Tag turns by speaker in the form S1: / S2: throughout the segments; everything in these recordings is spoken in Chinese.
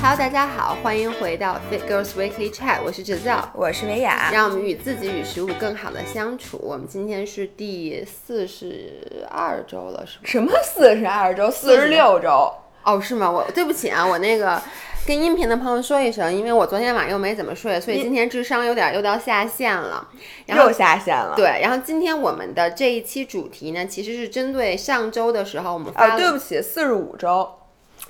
S1: Hello，大家好，欢迎回到 Fit Girls Weekly Chat，我是哲造，
S2: 我是维雅，
S1: 让我们与自己与食物更好的相处。我们今天是第四十二周了，是吗？
S2: 什么四十二周？四十六周？
S1: 哦，是吗？我对不起啊，我那个跟音频的朋友说一声，因为我昨天晚上又没怎么睡，所以今天智商有点又到下线了，
S2: 又下线了。
S1: 对，然后今天我们的这一期主题呢，其实是针对上周的时候我们发
S2: 啊，对不起，四十五周。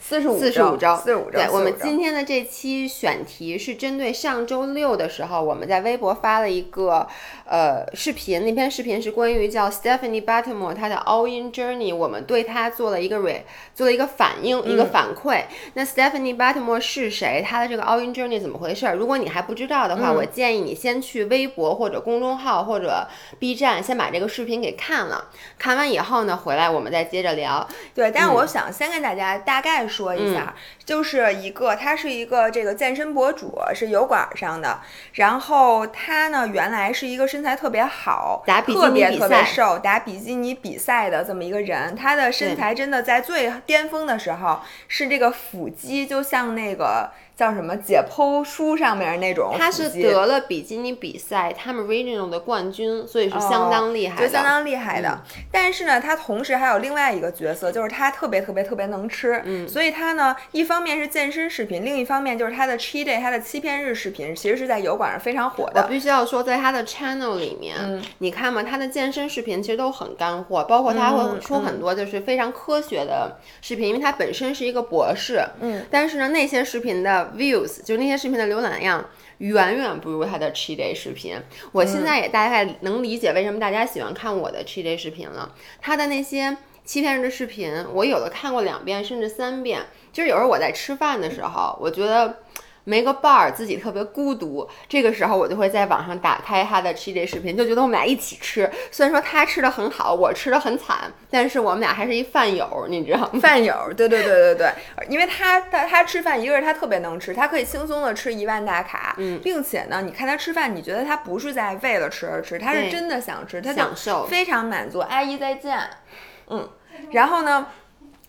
S2: 四十五
S1: 四十五周，
S2: 四十五周。
S1: 对，我们今天的这期选题是针对上周六的时候，我们在微博发了一个呃视频，那篇视频是关于叫 Stephanie Buttermore 她的 All In Journey，我们对她做了一个 re 做了一个反应，一个反馈。那 Stephanie Buttermore 是谁？她的这个 All In Journey 怎么回事？如果你还不知道的话，我建议你先去微博或者公众号或者 B 站先把这个视频给看了，看完以后呢，回来我们再接着聊。
S2: 对，但是我想先跟大家大概说。说一下，就是一个，他是一个这个健身博主，是油管上的。然后他呢，原来是一个身材特别好，
S1: 打比基
S2: 尼特别瘦，打比基尼比赛的这么一个人。他的身材真的在最巅峰的时候，是这个腹肌就像那个。叫什么解剖书上面那种？
S1: 他是得了比基尼比赛他们 regional 的冠军，所以是相当厉害，
S2: 就相当厉害的。但是呢，他同时还有另外一个角色，就是他特别特别特别能吃。
S1: 嗯，
S2: 所以他呢，一方面是健身视频，另一方面就是他的 cheat day，他的欺骗日视频，其实是在油管上非常火的。
S1: 我必须要说，在他的 channel 里面，你看嘛，他的健身视频其实都很干货，包括他会出很多就是非常科学的视频，因为他本身是一个博士。
S2: 嗯，
S1: 但是呢，那些视频的。Views 就那些视频的浏览量远远不如他的 cheat day 视频。我现在也大概能理解为什么大家喜欢看我的 cheat day 视频了。他的那些欺骗人的视频，我有的看过两遍甚至三遍。就是有时候我在吃饭的时候，我觉得。没个伴儿，自己特别孤独。这个时候，我就会在网上打开他的吃这视频，就觉得我们俩一起吃。虽然说他吃的很好，我吃的很惨，但是我们俩还是一饭友，你知道吗？
S2: 饭友，对对对对对。因为他他他吃饭，一个是他特别能吃，他可以轻松的吃一万大卡，
S1: 嗯，
S2: 并且呢，你看他吃饭，你觉得他不是在为了吃而吃，他是真的想吃，他
S1: 享受，
S2: 非常满足。阿姨再见，嗯，然后呢？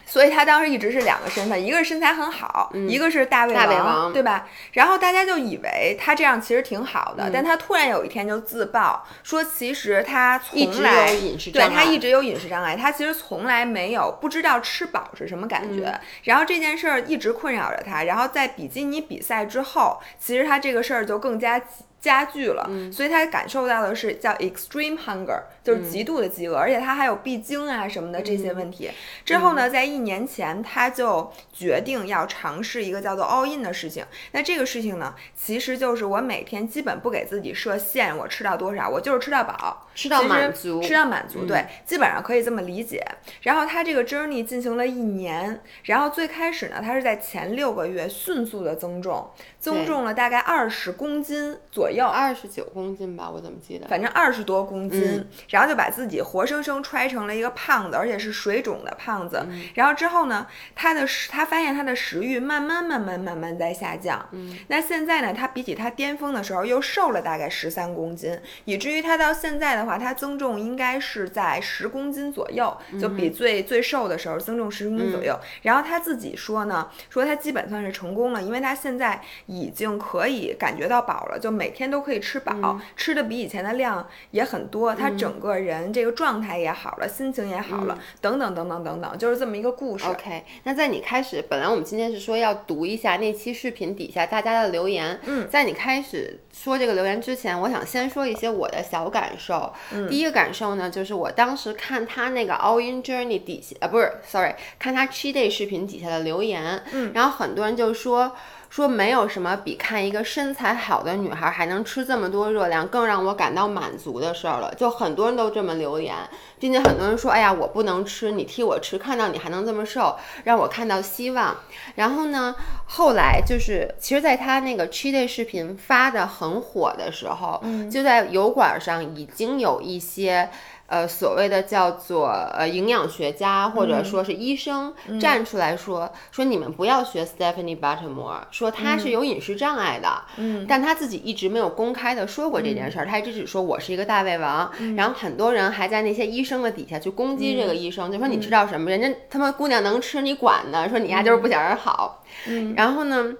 S2: 所以他当时一直是两个身份，一个是身材很好，一个是大胃
S1: 王，
S2: 对吧？然后大家就以为他这样其实挺好的，但他突然有一天就自曝说，其实他从来对他一直有饮食障碍，他其实从来没有不知道吃饱是什么感觉。然后这件事儿一直困扰着他。然后在比基尼比赛之后，其实他这个事儿就更加。加剧了，所以他感受到的是叫 extreme hunger，就是极度的饥饿，而且他还有闭经啊什么的这些问题。之后呢，在一年前他就决定要尝试一个叫做 all in 的事情。那这个事情呢，其实就是我每天基本不给自己设限，我吃到多少，我就是吃到饱，
S1: 吃到满足，
S2: 吃到满足，对，基本上可以这么理解。然后他这个 journey 进行了一年，然后最开始呢，他是在前六个月迅速的增重，增重了大概二十公斤左。右
S1: 二十九公斤吧，我怎么记得？
S2: 反正二十多公斤，然后就把自己活生生揣成了一个胖子，而且是水肿的胖子。然后之后呢，他的食他发现他的食欲慢慢慢慢慢慢在下降。
S1: 嗯，
S2: 那现在呢，他比起他巅峰的时候又瘦了大概十三公斤，以至于他到现在的话，他增重应该是在十公斤左右，就比最最瘦的时候增重十公斤左右。然后他自己说呢，说他基本算是成功了，因为他现在已经可以感觉到饱了，就每天。天都可以吃饱，吃的比以前的量也很多，他整个人这个状态也好了，心情也好了，等等等等等等，就是这么一个故事。
S1: OK，那在你开始，本来我们今天是说要读一下那期视频底下大家的留言。
S2: 嗯，
S1: 在你开始说这个留言之前，我想先说一些我的小感受。
S2: 嗯，
S1: 第一个感受呢，就是我当时看他那个 All In Journey 底下，啊，不是，Sorry，看他 Cheat Day 视频底下的留言。
S2: 嗯，
S1: 然后很多人就说。说没有什么比看一个身材好的女孩还能吃这么多热量更让我感到满足的事儿了。就很多人都这么留言，并且很多人说：“哎呀，我不能吃，你替我吃。”看到你还能这么瘦，让我看到希望。然后呢，后来就是，其实，在他那个 cheat day 视频发的很火的时候，就在油管上已经有一些。呃，所谓的叫做呃营养学家或者说是医生站出来说说你们不要学 Stephanie Buttermore，说她是有饮食障碍的，嗯，但他自己一直没有公开的说过这件事儿，他一直只说我是一个大胃王，然后很多人还在那些医生的底下去攻击这个医生，就说你知道什么，人家他妈姑娘能吃你管呢，说你丫就是不想人好，嗯，然后呢，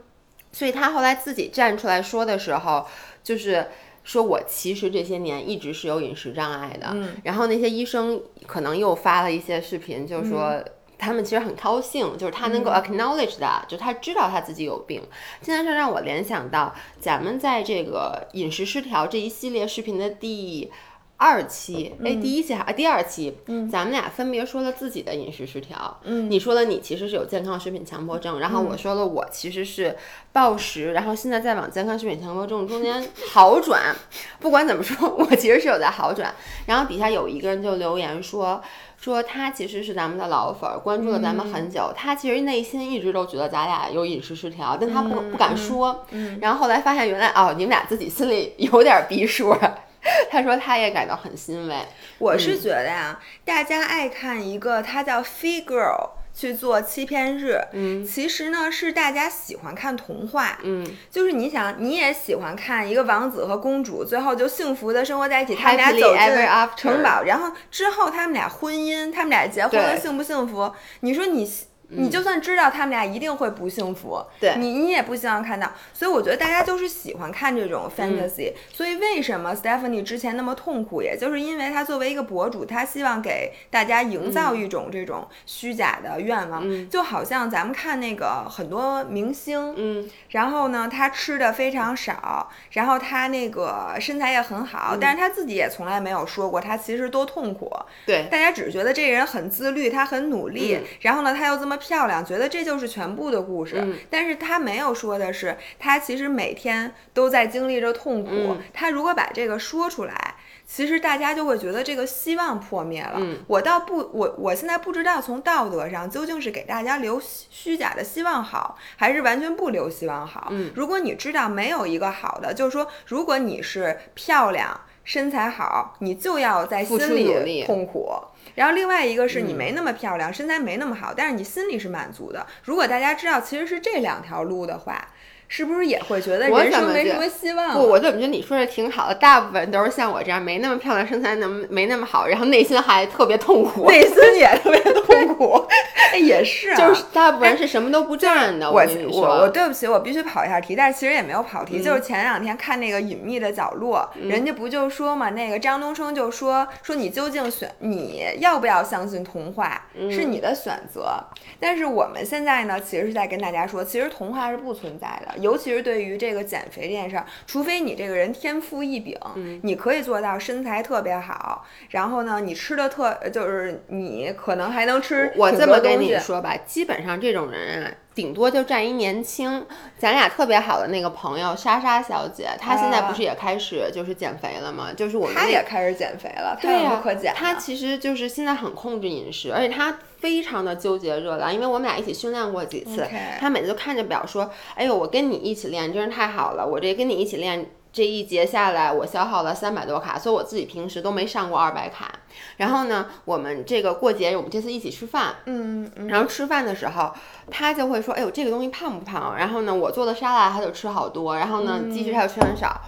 S1: 所以他后来自己站出来说的时候，就是。说我其实这些年一直是有饮食障碍的，然后那些医生可能又发了一些视频，就是说他们其实很高兴，就是他能够 acknowledge 的，就他知道他自己有病。现在是让我联想到咱们在这个饮食失调这一系列视频的第。二期，哎，第一期还第二期，嗯，咱们俩分别说了自己的饮食失调，嗯，你说了你其实是有健康食品强迫症，然后我说了我其实是暴食，然后现在在往健康食品强迫症中间 好转，不管怎么说，我其实是有在好转。然后底下有一个人就留言说，说他其实是咱们的老粉，关注了咱们很久，他其实内心一直都觉得咱俩有饮食失调，但他不不敢说，嗯，然后后来发现原来哦，你们俩自己心里有点逼数。他说他也感到很欣慰。
S2: 我是觉得呀，大家爱看一个他叫 Fee Girl 去做欺骗日，嗯，其实呢是大家喜欢看童话，
S1: 嗯，
S2: 就是你想你也喜欢看一个王子和公主最后就幸福的生活在一起，他们俩走进城堡，然后之后他们俩婚姻，他们俩结婚了幸不幸福？你说你。你就算知道他们俩一定会不幸福，
S1: 对
S2: 你你也不希望看到，所以我觉得大家就是喜欢看这种 fantasy。所以为什么 Stephanie 之前那么痛苦，也就是因为他作为一个博主，他希望给大家营造一种这种虚假的愿望，就好像咱们看那个很多明星，
S1: 嗯，
S2: 然后呢，他吃的非常少，然后他那个身材也很好，但是他自己也从来没有说过他其实多痛苦，
S1: 对，
S2: 大家只是觉得这个人很自律，他很努力，然后呢，他又这么。漂亮，觉得这就是全部的故事，但是他没有说的是，他其实每天都在经历着痛苦。他如果把这个说出来，其实大家就会觉得这个希望破灭了。我倒不，我我现在不知道从道德上究竟是给大家留虚假的希望好，还是完全不留希望好。如果你知道没有一个好的，就是说，如果你是漂亮、身材好，你就要在心里痛苦。然后另外一个是你没那么漂亮，身材没那么好，但是你心里是满足的。如果大家知道其实是这两条路的话。是不是也会觉得人生没什么希望？
S1: 不，我怎么觉得你说的挺好的？大部分都是像我这样没那么漂亮，身材能没那么好，然后内心还特别痛苦，
S2: 内心也特别痛苦。也是，
S1: 就是大部分人是什么都不占的。
S2: 我
S1: 我
S2: 我对不起，我必须跑一下题，但是其实也没有跑题，就是前两天看那个隐秘的角落，人家不就说嘛，那个张东升就说说你究竟选你要不要相信童话是你的选择，但是我们现在呢，其实是在跟大家说，其实童话是不存在的。尤其是对于这个减肥这件事儿，除非你这个人天赋异禀，你可以做到身材特别好，然后呢，你吃的特就是你可能还能吃。
S1: 我这么跟你说吧，基本上这种人啊，顶多就占一年轻。咱俩特别好的那个朋友莎莎小姐，她现在不是也开始就是减肥了吗？就是我们
S2: 她也开始减肥了，
S1: 对
S2: 呀，可减。
S1: 她其实就是现在很控制饮食，而且她。非常的纠结热量，因为我们俩一起训练过几次，她每次都看着表说：“哎呦，我跟你一起练真是太好了，我这跟你一起练这一节下来，我消耗了三百多卡，所以我自己平时都没上过二百卡。然后呢，我们这个过节，我们这次一起吃饭，
S2: 嗯嗯，
S1: 然后吃饭的时候，他就会说：哎呦，这个东西胖不胖？然后呢，我做的沙拉他就吃好多，然后呢，鸡翅他就吃很少。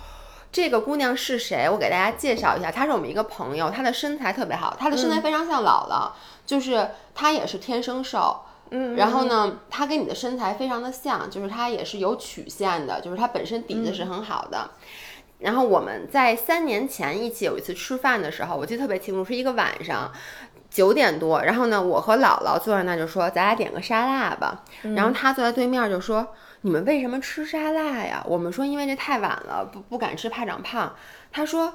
S1: 这个姑娘是谁？我给大家介绍一下，她是我们一个朋友，她的身材特别好，她的身材非常像姥姥。”就是她也是天生瘦，
S2: 嗯，
S1: 然后呢，他跟你的身材非常的像，就是他也是有曲线的，就是他本身底子是很好的。然后我们在三年前一起有一次吃饭的时候，我记得特别清楚，是一个晚上九点多，然后呢，我和姥姥坐在那就说咱俩点个沙拉吧，然后他坐在对面就说你们为什么吃沙拉呀？我们说因为这太晚了，不不敢吃怕长胖。他说。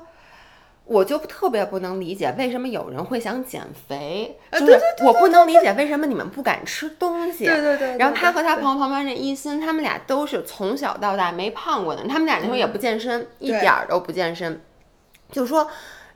S1: 我就特别不能理解为什么有人会想减肥，就是我不能理解为什么你们不敢吃东西。
S2: 对对对。
S1: 然后他和他朋友旁边那一心，他们俩都是从小到大没胖过的，他们俩那时候也不健身，一点儿都不健身。就说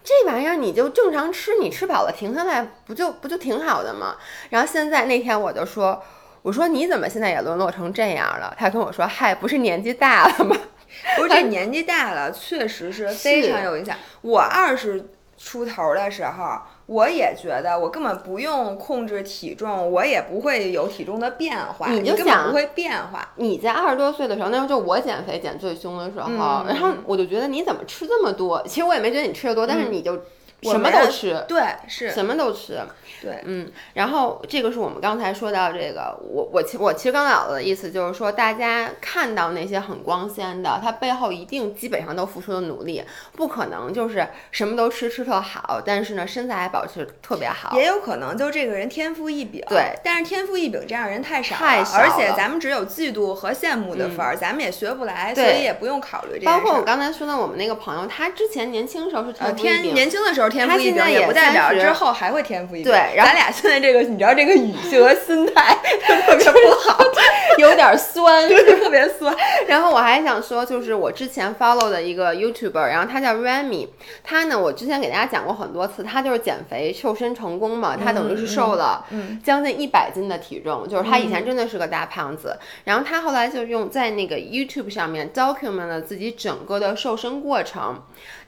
S1: 这玩意儿你就正常吃，你吃饱了停下来不就不就挺好的吗？然后现在那天我就说，我说你怎么现在也沦落成这样了？他跟我说，嗨，不是年纪大了吗？
S2: 不是这年纪大了，确实是非常有影响。我二十出头的时候，我也觉得我根本不用控制体重，我也不会有体重的变化。
S1: 你就想
S2: 不会变化。
S1: 你在二十多岁的时候，那时候就我减肥减最凶的时候，然后我就觉得你怎么吃这么多？其实我也没觉得你吃的多，但是你就。什么都吃，
S2: 对，是
S1: 什么都吃，
S2: 对，
S1: 嗯，然后这个是我们刚才说到这个，我我其我其实刚才的意思就是说，大家看到那些很光鲜的，它背后一定基本上都付出了努力，不可能就是什么都吃吃特好，但是呢身材还保持特别好，
S2: 也有可能就这个人天赋异禀，
S1: 对，
S2: 但是天赋异禀这样人太少，
S1: 太少，
S2: 而且咱们只有嫉妒和羡慕的份儿，咱们也学不来，所以也不用考虑这
S1: 包括我刚才说的我们那个朋友，他之前年轻时候是天赋异禀，
S2: 年轻的时候天赋异
S1: 禀
S2: 也。不代表之后还会天赋异禀。
S1: 对，
S2: 咱俩现在这个，你知道这个语气和心态 特别不好，
S1: 有点酸，
S2: 特别酸。
S1: 然后我还想说，就是我之前 follow 的一个 YouTuber，然后他叫 Remy，他呢，我之前给大家讲过很多次，他就是减肥瘦身成功嘛，他等于是瘦了将近一百斤的体重，就是他以前真的是个大胖子。然后他后来就用在那个 YouTube 上面 document 了自己整个的瘦身过程。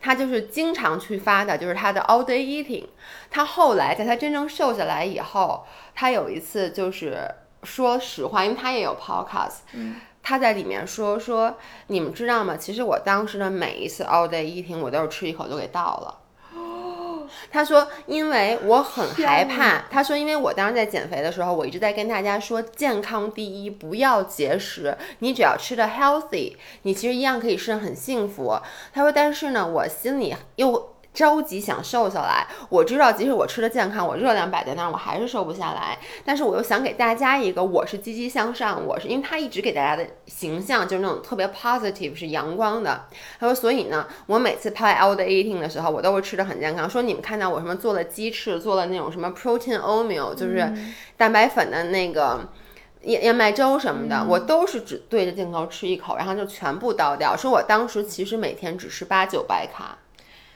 S1: 他就是经常去发的，就是他的 all day eating。他后来在他真正瘦下来以后，他有一次就是说实话，因为他也有 podcast，他在里面说说，你们知道吗？其实我当时的每一次 all day eating，我都是吃一口就给倒了。他说：“因为我很害怕。”他说：“因为我当时在减肥的时候，我一直在跟大家说健康第一，不要节食。你只要吃的 healthy，你其实一样可以是很幸福。”他说：“但是呢，我心里又……”着急想瘦下来，我知道即使我吃的健康，我热量摆在那儿，我还是瘦不下来。但是我又想给大家一个，我是积极向上，我是因为他一直给大家的形象就是那种特别 positive，是阳光的。他说，所以呢，我每次拍 the eating 的时候，我都会吃的很健康。说你们看到我什么做了鸡翅，做了那种什么 protein oatmeal，就是蛋白粉的那个燕燕麦粥什么的，我都是只对着镜头吃一口，然后就全部倒掉。说我当时其实每天只吃八九百卡。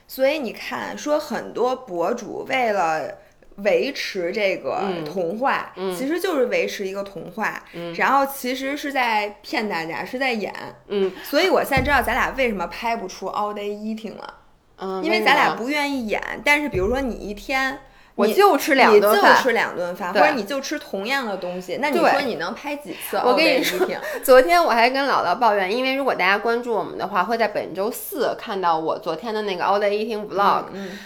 S2: 所以你看，说很多博主为了维持这个童话，其实就是维持一个童话，然后其实是在骗大家，是在演。
S1: 嗯，
S2: 所以我现在知道咱俩为什么拍不出 all day eating 了，
S1: 嗯，
S2: 因为咱俩不愿意演。但是比如说你一天。
S1: 我就吃两顿饭，
S2: 就吃两顿饭，或者你就吃同样的东西，那你说你能拍几次？
S1: 我跟你说，昨天我还跟姥姥抱怨，因为如果大家关注我们的话，会在本周四看到我昨天的那个 all day eating vlog，嗯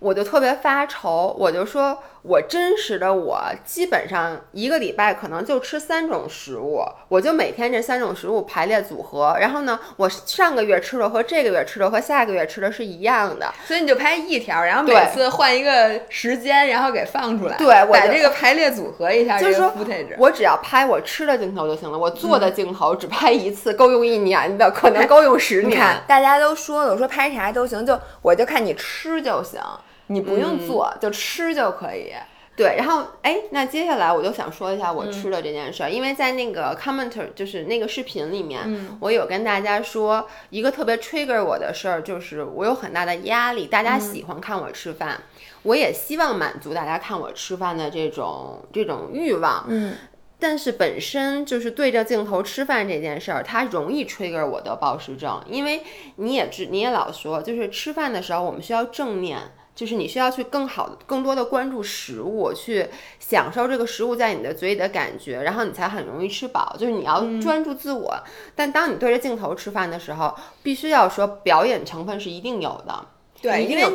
S1: 我就特别发愁，我就说。我真实的我基本上一个礼拜可能就吃三种食物，我就每天这三种食物排列组合。然后呢，我上个月吃的和这个月吃的和下个月吃的是一样的，
S2: 所以你就拍一条，然后每次换一个时间，然后给放出来。
S1: 对，
S2: 把这个排列组合一下。
S1: 就是说，我只要拍我吃的镜头就行了，我做的镜头只拍一次，够用一年的，可能够用十年。
S2: 大家都说了，我说拍啥都行，就我就看你吃就行。你不用做，就吃就可以。
S1: 对，然后哎，那接下来我就想说一下我吃的这件事儿，因为在那个 commenter 就是那个视频里面，我有跟大家说一个特别 trigger 我的事儿，就是我有很大的压力，大家喜欢看我吃饭，我也希望满足大家看我吃饭的这种这种欲望。
S2: 嗯，
S1: 但是本身就是对着镜头吃饭这件事儿，它容易 trigger 我的暴食症，因为你也知你也老说，就是吃饭的时候我们需要正念。就是你需要去更好的、更多的关注食物，去享受这个食物在你的嘴里的感觉，然后你才很容易吃饱。就是你要专注自我，但当你对着镜头吃饭的时候，必须要说表演成分是一定有的。
S2: 对，
S1: 因为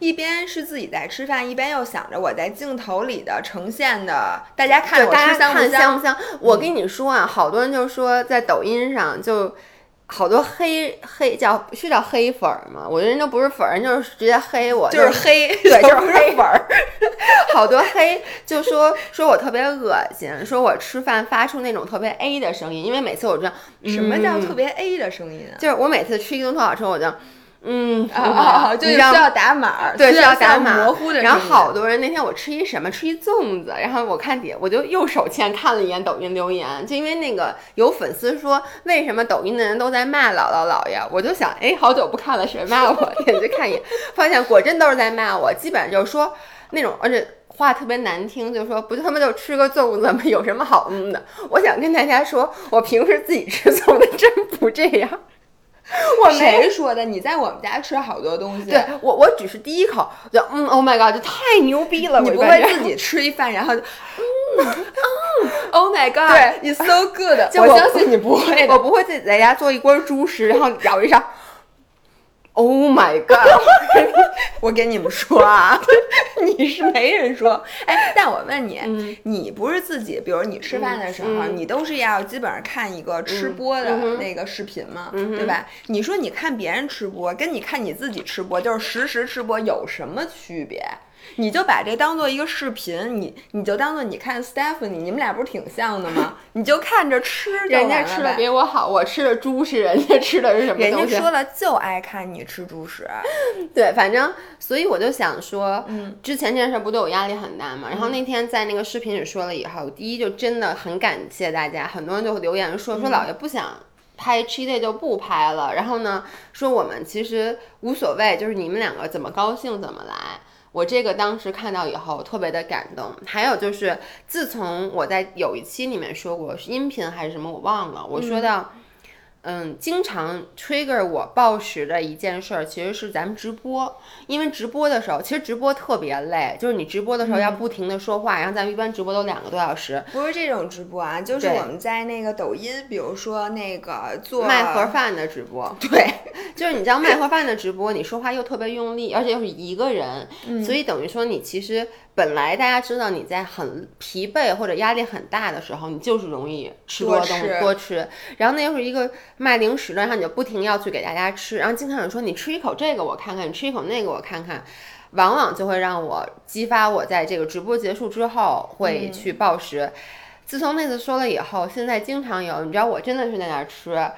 S2: 你一边是自己在吃饭，一边又想着我在镜头里的呈现的，大家看我吃
S1: 香
S2: 不
S1: 香？我跟你说啊，好多人就说在抖音上就。好多黑黑叫是叫黑粉儿吗？我人都不是粉儿，人就是直接黑我，
S2: 就是黑，
S1: 对，就是黑粉儿。好多黑就说说我特别恶心，说我吃饭发出那种特别 A 的声音，因为每次我这样，
S2: 什么叫特别 A 的声音？
S1: 就是我每次吃一顿特好吃，我就。嗯，
S2: 就需要打码，
S1: 对，需要打
S2: 码。模糊的。
S1: 然后好多人那天我吃一什么，吃一粽子，然后我看底下，我就右手欠看了一眼抖音留言，就因为那个有粉丝说为什么抖音的人都在骂姥姥姥爷，我就想，哎，好久不看了，谁骂我？点进去看一眼，发现果真都是在骂我，基本上就是说那种，而且话特别难听，就说不就他妈就吃个粽子吗？有什么好嗯的？我想跟大家说，我平时自己吃粽子真不这样。
S2: 我没说的，你在我们家吃好多东西。
S1: 对我，我只是第一口就嗯，Oh my god，就太牛逼了！
S2: 你不会自己吃一饭，然后就嗯嗯，Oh my god，
S1: 对
S2: ，It's so good。
S1: 我
S2: 相信你 不会，
S1: 我不会自己在家做一锅猪食，然后咬一勺。Oh my god！
S2: 我跟你们说啊，你是没人说。哎，但我问你，你不是自己，比如你吃饭的时候，你都是要基本上看一个吃播的那个视频嘛，对吧？你说你看别人吃播，跟你看你自己吃播，就是实时吃播有什么区别？你就把这当做一个视频，你你就当做你看 Stephanie，你们俩不是挺像的吗？你就看着吃，
S1: 人家吃的比我好，我吃的猪食，人家吃的是什么
S2: 东西？人家说了就爱看你吃猪食。
S1: 对，反正所以我就想说，嗯，之前这件事不对我压力很大嘛。然后那天在那个视频里说了以后，第一就真的很感谢大家，很多人就留言说说姥爷不想拍 cheat day 就不拍了。然后呢，说我们其实无所谓，就是你们两个怎么高兴怎么来。我这个当时看到以后特别的感动，还有就是自从我在有一期里面说过是音频还是什么我忘了，我说到。嗯，经常 trigger 我暴食的一件事儿，其实是咱们直播。因为直播的时候，其实直播特别累，就是你直播的时候要不停的说话，然后咱们一般直播都两个多小时。
S2: 不是这种直播啊，就是我们在那个抖音，比如说那个做
S1: 卖盒饭的直播。
S2: 对，
S1: 就是你知道卖盒饭的直播，你说话又特别用力，而且又是一个人，所以等于说你其实。本来大家知道你在很疲惫或者压力很大的时候，你就是容易吃多东西多吃，然后那又是一个卖零食的，然后你就不停要去给大家吃，然后经常有人说你吃一口这个我看看，你吃一口那个我看看，往往就会让我激发我在这个直播结束之后会去暴食。自从那次说了以后，现在经常有，你知道我真的是在那吃。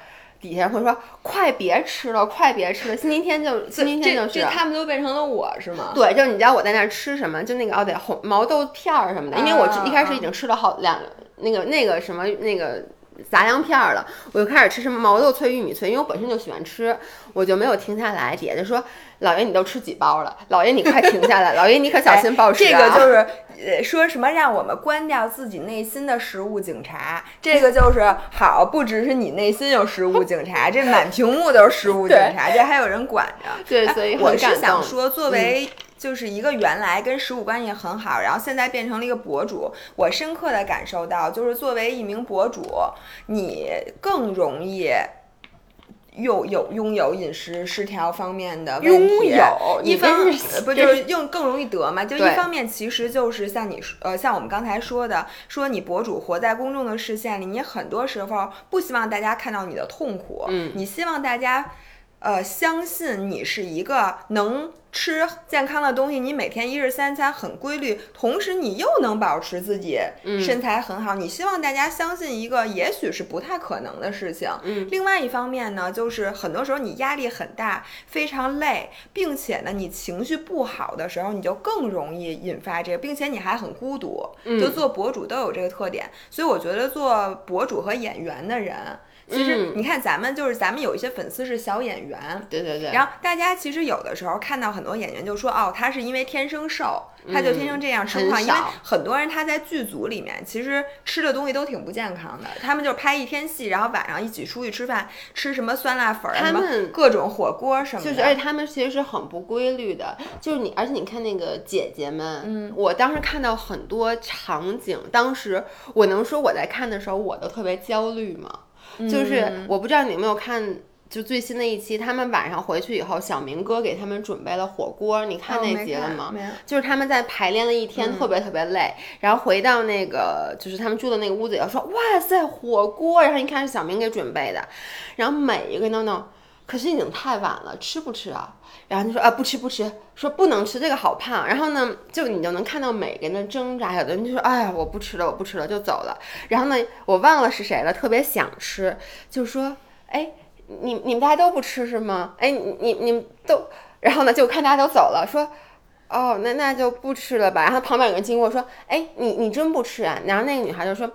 S1: 底下会说快别吃了，快别吃了。星期天就星期天就是，
S2: 他们都变成了我是吗？
S1: 对，就是你知道我在那儿吃什么，就那个哦对，红毛豆片儿什么的，因为我一开始已经吃了好两那个那个什么那个杂粮片儿了，我就开始吃什么毛豆脆、玉米脆，因为我本身就喜欢吃，我就没有停下来。底下就说老爷你都吃几包了？老爷你快停下来，老爷你可小心暴食
S2: 啊！这个就是。呃，说什么让我们关掉自己内心的食物警察？这个就是好，不只是你内心有食物警察，这满屏幕都是食物警察，这还有人管着。
S1: 对，所以
S2: 我是想说，作为就是一个原来跟食物关系很好，然后现在变成了一个博主，我深刻的感受到，就是作为一名博主，你更容易。又有拥有饮食失调方面的问题，一方不就是用更容易得嘛？就一方面，其实就是像你说，呃，像我们刚才说的，说你博主活在公众的视线里，你很多时候不希望大家看到你的痛苦，
S1: 嗯，
S2: 你希望大家。呃，相信你是一个能吃健康的东西，你每天一日三餐很规律，同时你又能保持自己身材很好。你希望大家相信一个也许是不太可能的事情。
S1: 嗯，
S2: 另外一方面呢，就是很多时候你压力很大，非常累，并且呢，你情绪不好的时候，你就更容易引发这个，并且你还很孤独。就做博主都有这个特点，所以我觉得做博主和演员的人。其实你看，咱们就是咱们有一些粉丝是小演员，
S1: 对对对。
S2: 然后大家其实有的时候看到很多演员就说，哦，他是因为天生瘦，他就天生这样吃不胖。因为很多人他在剧组里面其实吃的东西都挺不健康的，他们就拍一天戏，然后晚上一起出去吃饭，吃什么酸辣粉儿，
S1: 什么
S2: 各种火锅什么
S1: 的。就是，而且他们其实是很不规律的。就是你，而且你看那个姐姐们，嗯，我当时看到很多场景，当时我能说我在看的时候我都特别焦虑吗？就是我不知道你有没有看，就最新的一期，他们晚上回去以后，小明哥给他们准备了火锅，你看那集了吗？就是他们在排练了一天，特别特别累，然后回到那个就是他们住的那个屋子，要说哇塞火锅，然后一看是小明给准备的，然后每一个都弄，可是已经太晚了，吃不吃啊？然后就说啊不吃不吃，说不能吃这个好胖。然后呢，就你就能看到每个人的挣扎，有的人就说哎呀我不吃了我不吃了就走了。然后呢，我忘了是谁了，特别想吃，就说哎你你们大家都不吃是吗？哎你你们都，然后呢就看大家都走了，说哦那那就不吃了吧。然后旁边有人经过说哎你你真不吃啊？然后那个女孩就说。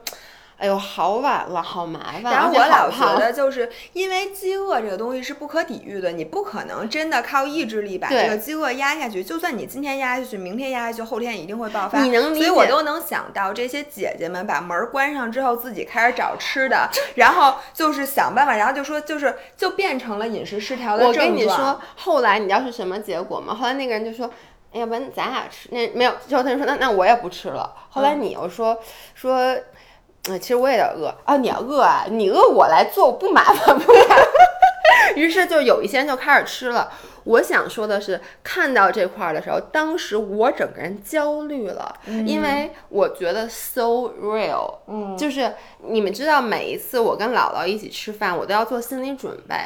S1: 哎呦，好晚了，好麻烦。
S2: 然后我老觉得，就是因为饥饿这个东西是不可抵御的，你不可能真的靠意志力把这个饥饿压下去。就算你今天压下去，明天压下去，后天一定会爆发。
S1: 你能
S2: 理解？所以我都能想到这些姐姐们把门关上之后，自己开始找吃的，然后就是想办法，然后就说就是就变成了饮食失调的症
S1: 状。我跟你说，后来你知道是什么结果吗？后来那个人就说。要不然咱俩吃那没有，之后他就说那那我也不吃了。后来你又说说，其实我有点饿啊，你要饿啊，你饿我来做不麻烦不？于是就有一些人就开始吃了。我想说的是，看到这块儿的时候，当时我整个人焦虑了，因为我觉得 so real，嗯，就是你们知道，每一次我跟姥姥一起吃饭，我都要做心理准备，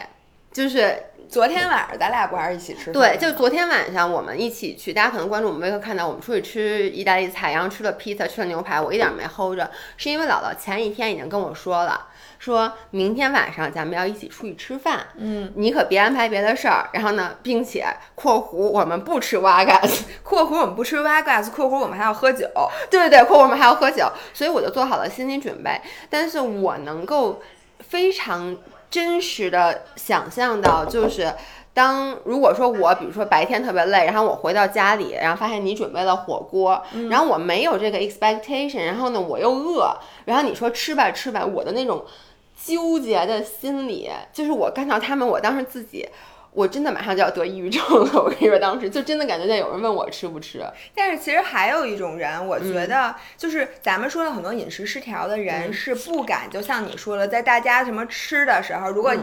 S1: 就是。
S2: 昨天晚上咱俩不还是一起吃？
S1: 对，就昨天晚上我们一起去，大家可能关注我们微课看到我们出去吃意大利菜，然后吃了披萨，吃了牛排，我一点没 hold 着，是因为姥姥前一天已经跟我说了，说明天晚上咱们要一起出去吃饭，
S2: 嗯，
S1: 你可别安排别的事儿，然后呢，并且（括弧我们不吃瓦嘎斯），
S2: 括弧我们不吃瓦嘎斯，括弧我们还要喝酒，
S1: 对对对，括弧我们还要喝酒，所以我就做好了心理准备，但是我能够非常。真实的想象到，就是当如果说我，比如说白天特别累，然后我回到家里，然后发现你准备了火锅，然后我没有这个 expectation，然后呢我又饿，然后你说吃吧吃吧，我的那种纠结的心理，就是我看到他们，我当时自己。我真的马上就要得抑郁症了，我跟你说，当时就真的感觉在有人问我吃不吃。
S2: 但是其实还有一种人，我觉得就是咱们说的很多饮食失调的人是不敢，就像你说了，在大家什么吃的时候，如果。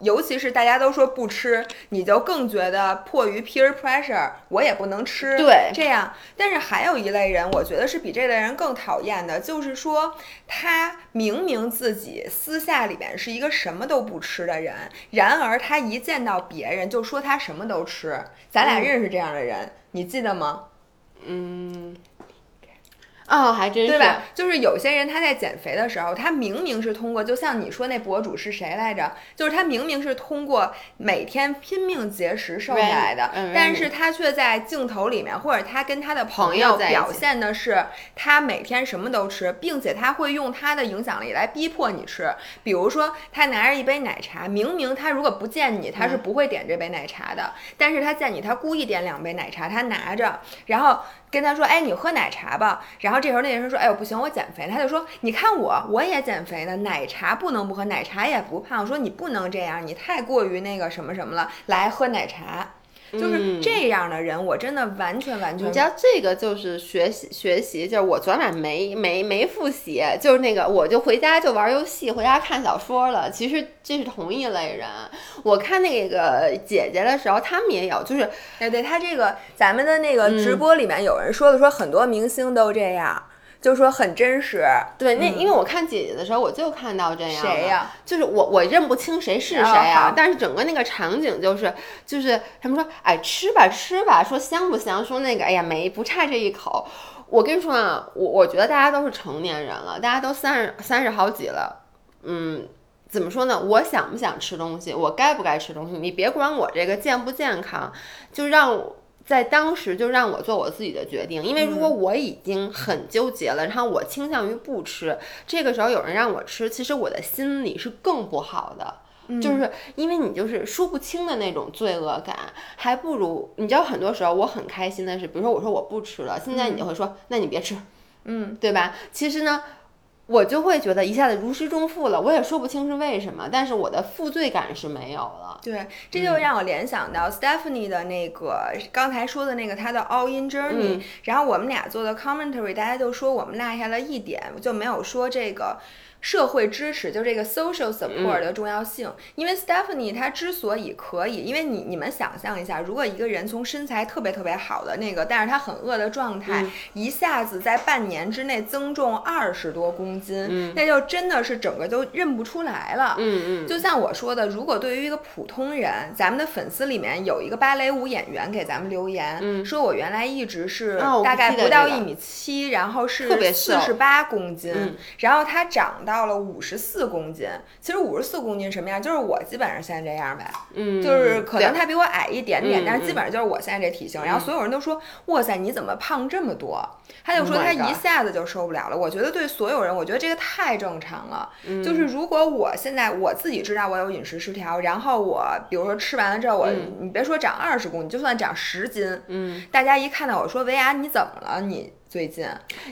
S2: 尤其是大家都说不吃，你就更觉得迫于 peer pressure，我也不能吃。
S1: 对，
S2: 这样。但是还有一类人，我觉得是比这类人更讨厌的，就是说他明明自己私下里边是一个什么都不吃的人，然而他一见到别人就说他什么都吃。咱俩认识这样的人，你记得吗？
S1: 嗯。哦，还真是
S2: 对吧？就是有些人他在减肥的时候，他明明是通过，就像你说那博主是谁来着？就是他明明是通过每天拼命节食瘦下来的，但是他却在镜头里面，或者他跟他的朋友表现的是他每天什么都吃，并且他会用他的影响力来逼迫你吃。比如说，他拿着一杯奶茶，明明他如果不见你，他是不会点这杯奶茶的，但是他见你，他故意点两杯奶茶，他拿着，然后。跟他说，哎，你喝奶茶吧。然后这时候那人说，哎呦不行，我减肥。他就说，你看我，我也减肥呢，奶茶不能不喝，奶茶也不胖。说你不能这样，你太过于那个什么什么了，来喝奶茶。就是这样的人，我真的完全完全。
S1: 你知道这个就是学习学习，就是我昨晚没没没复习，就是那个我就回家就玩游戏，回家看小说了。其实这是同一类人。我看那个姐姐的时候，他们也有，就是
S2: 哎，对他这个咱们的那个直播里面有人说的，说很多明星都这样。就说很真实，
S1: 对，那因为我看姐姐的时候，我就看到这样。
S2: 谁呀？
S1: 就是我，我认不清谁是谁啊。但是整个那个场景就是，就是他们说，哎，吃吧吃吧，说香不香？说那个，哎呀，没不差这一口。我跟你说啊，我我觉得大家都是成年人了，大家都三十三十好几了，嗯，怎么说呢？我想不想吃东西？我该不该吃东西？你别管我这个健不健康，就让我。在当时就让我做我自己的决定，因为如果我已经很纠结了，然后我倾向于不吃，这个时候有人让我吃，其实我的心里是更不好的，就是因为你就是说不清的那种罪恶感，还不如你知道，很多时候我很开心的是，比如说我说我不吃了，现在你就会说，那你别吃，
S2: 嗯，
S1: 对吧？其实呢。我就会觉得一下子如释重负了，我也说不清是为什么，但是我的负罪感是没有了。
S2: 对，这就让我联想到 Stephanie 的那个刚才说的那个她的 All In Journey，然后我们俩做的 commentary，大家就说我们落下了一点，就没有说这个。社会支持就这个 social support 的重要性，因为 Stephanie 她之所以可以，因为你你们想象一下，如果一个人从身材特别特别好的那个，但是他很饿的状态，一下子在半年之内增重二十多公斤，那就真的是整个都认不出来了。
S1: 嗯
S2: 嗯，就像我说的，如果对于一个普通人，咱们的粉丝里面有一个芭蕾舞演员给咱们留言，说我原来一直是大概不到一米七，然后是四十八公斤，然后他长到。到了五十四公斤。其实五十四公斤什么样？就是我基本上现在这样呗。
S1: 嗯，
S2: 就是可能他比我矮一点点，但是基本上就是我现在这体型。然后所有人都说：“哇塞，你怎么胖这么多？”他就说他一下子就受不了了。我觉得对所有人，我觉得这个太正常了。就是如果我现在我自己知道我有饮食失调，然后我比如说吃完了之后，我你别说长二十公斤，就算长十斤，
S1: 嗯，
S2: 大家一看到我说维娅你怎么了？你最近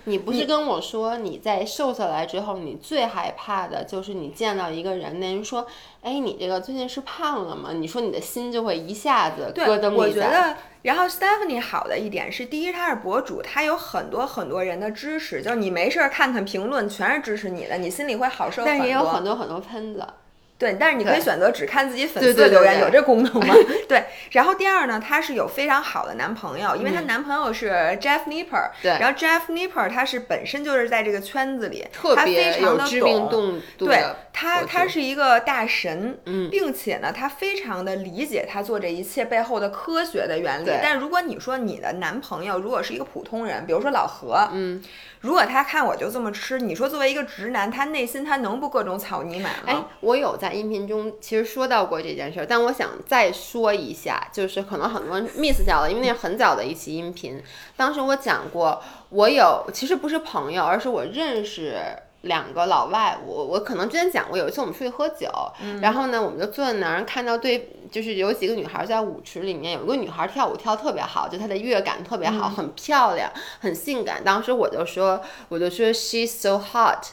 S1: 你不是跟我说你在瘦下来之后，你最害怕的就是你见到一个人，那人说，哎，你这个最近是胖了吗？你说你的心就会一下子咯噔
S2: 一下。然后 Stephanie 好的一点是，第一她是博主，她有很多很多人的支持，就是你没事儿看看评论，全是支持你的，你心里会好受很多。
S1: 但也有很多很多喷子。
S2: 对，但是你可以选择只看自己粉丝的留言，有这功能吗？对。然后第二呢，她是有非常好的男朋友，因为她男朋友是 Jeff Nipper。
S1: 对。
S2: 然后 Jeff Nipper 他是本身就是在这个圈子里
S1: 特别
S2: 有知名
S1: 度。
S2: 对，他他是一个大神，并且呢，他非常的理解他做这一切背后的科学的原理。但如果你说你的男朋友如果是一个普通人，比如说老何，
S1: 嗯。
S2: 如果他看我就这么吃，你说作为一个直男，他内心他能不各种草泥马吗？
S1: 哎，我有在音频中其实说到过这件事儿，但我想再说一下，就是可能很多人 miss 掉了，因为那是很早的一期音频。当时我讲过，我有其实不是朋友，而是我认识。两个老外，我我可能之前讲过，有一次我们出去喝酒，然后呢，我们就坐在那儿，看到对，就是有几个女孩在舞池里面，有一个女孩跳舞跳特别好，就她的乐感特别好，很漂亮，很性感。当时我就说，我就说 she's so hot，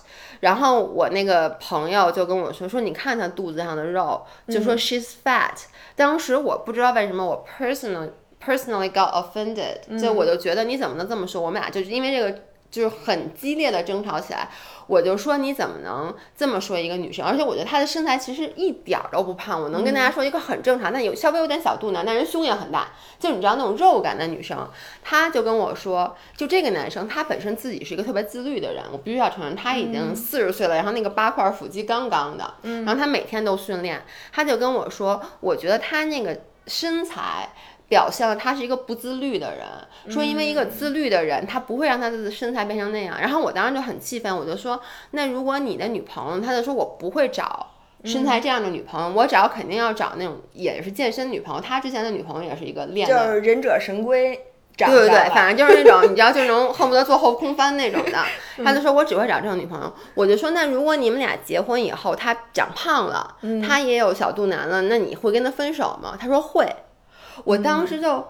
S1: 然后我那个朋友就跟我说，说你看她肚子上的肉，就说 she's fat。当时我不知道为什么我 personal personally got offended，就我就觉得你怎么能这么说？我们俩就是因为这个。就是很激烈的争吵起来，我就说你怎么能这么说一个女生？而且我觉得她的身材其实一点儿都不胖，我能跟大家说一个很正常，但有稍微有点小肚腩，但人胸也很大，就你知道那种肉感的女生。她就跟我说，就这个男生他本身自己是一个特别自律的人，我必须要承认他已经四十岁了，然后那个八块腹肌刚刚的，然后他每天都训练，他就跟我说，我觉得他那个身材。表现了他是一个不自律的人，说因为一个自律的人，他不会让他的身材变成那样。然后我当时就很气愤，我就说，那如果你的女朋友，他就说我不会找身材这样的女朋友，我找肯定要找那种也是健身女朋友。他之前的女朋友也是一个练，
S2: 就是忍者神龟，
S1: 对对对，反正就是那种你知道就能恨不得做后空翻那种的。他就说我只会找这种女朋友。我就说那如果你们俩结婚以后，他长胖了，他也有小肚腩了，那你会跟他分手吗？他说会。我当时就，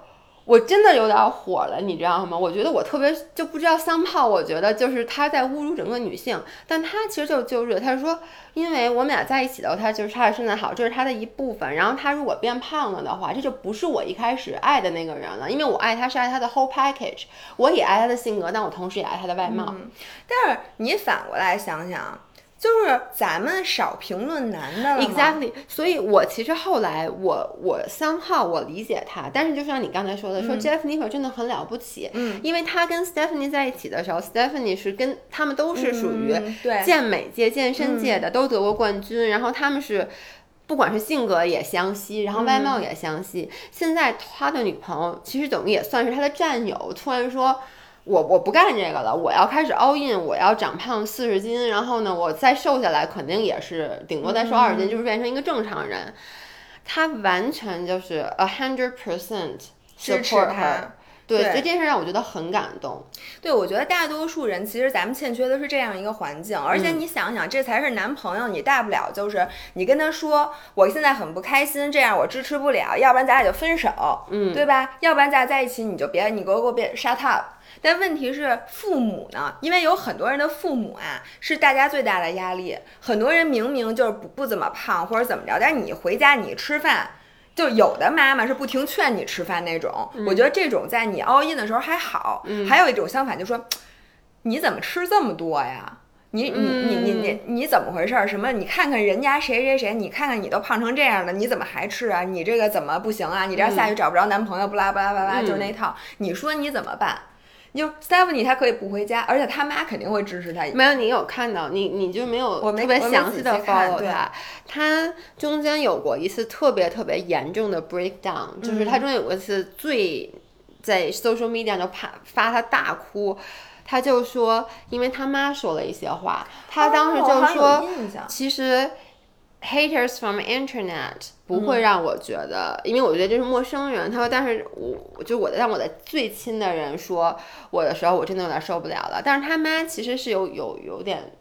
S1: 我真的有点火了，你知道吗？我觉得我特别就不知道桑炮，我觉得就是他在侮辱整个女性，但他其实就就是他说，因为我们俩在一起的话，他就是他的身材好，这是他的一部分。然后他如果变胖了的话，这就不是我一开始爱的那个人了，因为我爱他是爱他的 whole package，我也爱他的性格，但我同时也爱他的外貌。
S2: 但是你反过来想想。就是咱们少评论男的
S1: ，exactly。所以，我其实后来，我我三号我理解他，但是就像你刚才说的，说 Jeff Nick 真的很了不起，
S2: 嗯，
S1: 因为他跟 Stephanie 在一起的时候，Stephanie 是跟他们都是属于
S2: 对
S1: 健美界、健身界的，都得过冠军，然后他们是不管是性格也相吸，然后外貌也相吸。现在他的女朋友其实等于也算是他的战友，突然说。我我不干这个了，我要开始 all in，我要长胖四十斤，然后呢，我再瘦下来，肯定也是顶多再瘦二十斤，就是变成一个正常人。他完全就是 a hundred percent support her，对，所以这件事让我觉得很感动。
S2: 对，我觉得大多数人其实咱们欠缺的是这样一个环境，而且你想想，这才是男朋友，你大不了就是你跟他说，我现在很不开心，这样我支持不了，要不然咱俩就分手，
S1: 嗯，
S2: 对吧？要不然咱俩在一起，你就别，你给我给我别 shut up。但问题是父母呢？因为有很多人的父母啊，是大家最大的压力。很多人明明就是不不怎么胖或者怎么着，但是你回家你吃饭，就有的妈妈是不停劝你吃饭那种。我觉得这种在你 all in 的时候还好。还有一种相反，就说你怎么吃这么多呀？你你你你你你怎么回事？什么？你看看人家谁谁谁，你看看你都胖成这样了，你怎么还吃啊？你这个怎么不行啊？你这样下去找不着男朋友，不拉不拉不拉，就是那套。你说你怎么办？就 Stephanie 他可以不回家，而且他妈肯定会支持他。
S1: 没有，你有看到你，你就没有特别详细的 follow 他。他中间有过一次特别特别严重的 breakdown，就是他中间有过一次最在 social media 就发发他大哭。他就说，因为他妈说了一些话，他当时就说，其实 haters from internet 不会让我觉得，因为我觉得这是陌生人。他说，但是我就我让我的最亲的人说我的时候，我真的有点受不了了。但是他妈其实是有有有点。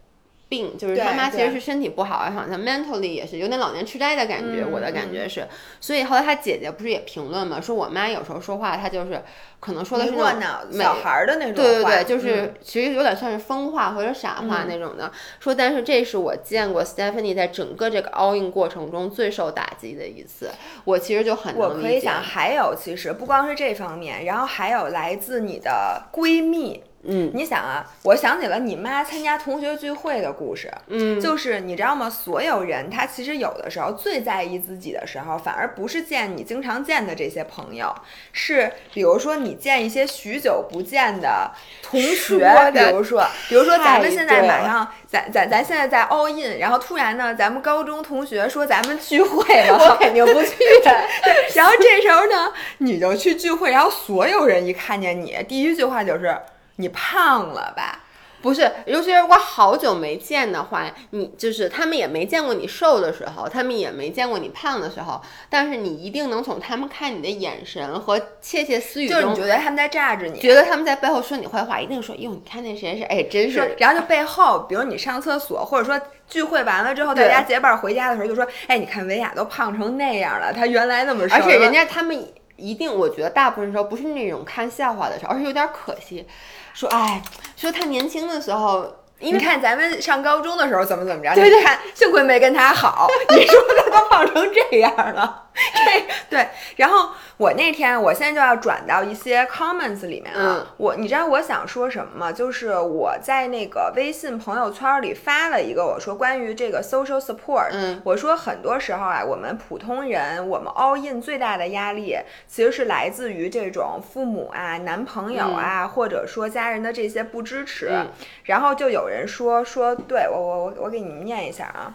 S1: 病就是他妈其实是身体不好，好像 mentally 也是有点老年痴呆的感觉，我的感觉是。所以后来他姐姐不是也评论嘛，说我妈有时候说话，她就是可能说的是那种
S2: 小孩的那种，
S1: 对对对，就是其实有点算是疯话或者傻话那种的。说但是这是我见过 Stephanie 在整个这个 all in 过程中最受打击的一次。我其实就很
S2: 我可以想，还有其实不光是这方面，然后还有来自你的闺蜜。
S1: 嗯，
S2: 你想啊，我想起了你妈参加同学聚会的故事。
S1: 嗯，
S2: 就是你知道吗？所有人他其实有的时候最在意自己的时候，反而不是见你经常见的这些朋友，是比如说你见一些许久不见的同学，比如说，比如说咱们现在马上，咱咱咱现在在 all in，然后突然呢，咱们高中同学说咱们聚会了，
S1: 我肯定不去。
S2: 对，然后这时候呢，你就去聚会，然后所有人一看见你，第一句话就是。你胖了吧？
S1: 不是，尤其是如果好久没见的话，你就是他们也没见过你瘦的时候，他们也没见过你胖的时候，但是你一定能从他们看你的眼神和窃窃私语
S2: 中，你觉得他们在炸着你，
S1: 觉得他们在背后说你坏话，一定说哟，你看那谁谁，哎，真是。
S2: 然后就背后，比如你上厕所，或者说聚会完了之后，大家结伴回家的时候，就说，哎，你看维亚都胖成那样了，她原来那么瘦。
S1: 而且人家他们一定，我觉得大部分时候不是那种看笑话的时候，而是有点可惜。说哎，说他年轻的时候，
S2: 你看咱们上高中的时候怎么怎么着？
S1: 对对，
S2: 幸亏没跟他好。你说他都胖成这样了，这对，然后。我那天，我现在就要转到一些 comments 里面了。我，你知道我想说什么吗？就是我在那个微信朋友圈里发了一个，我说关于这个 social support。
S1: 嗯，
S2: 我说很多时候啊，我们普通人，我们 all in 最大的压力，其实是来自于这种父母啊、男朋友啊，或者说家人的这些不支持。然后就有人说说，对我我我我给你们念一下啊。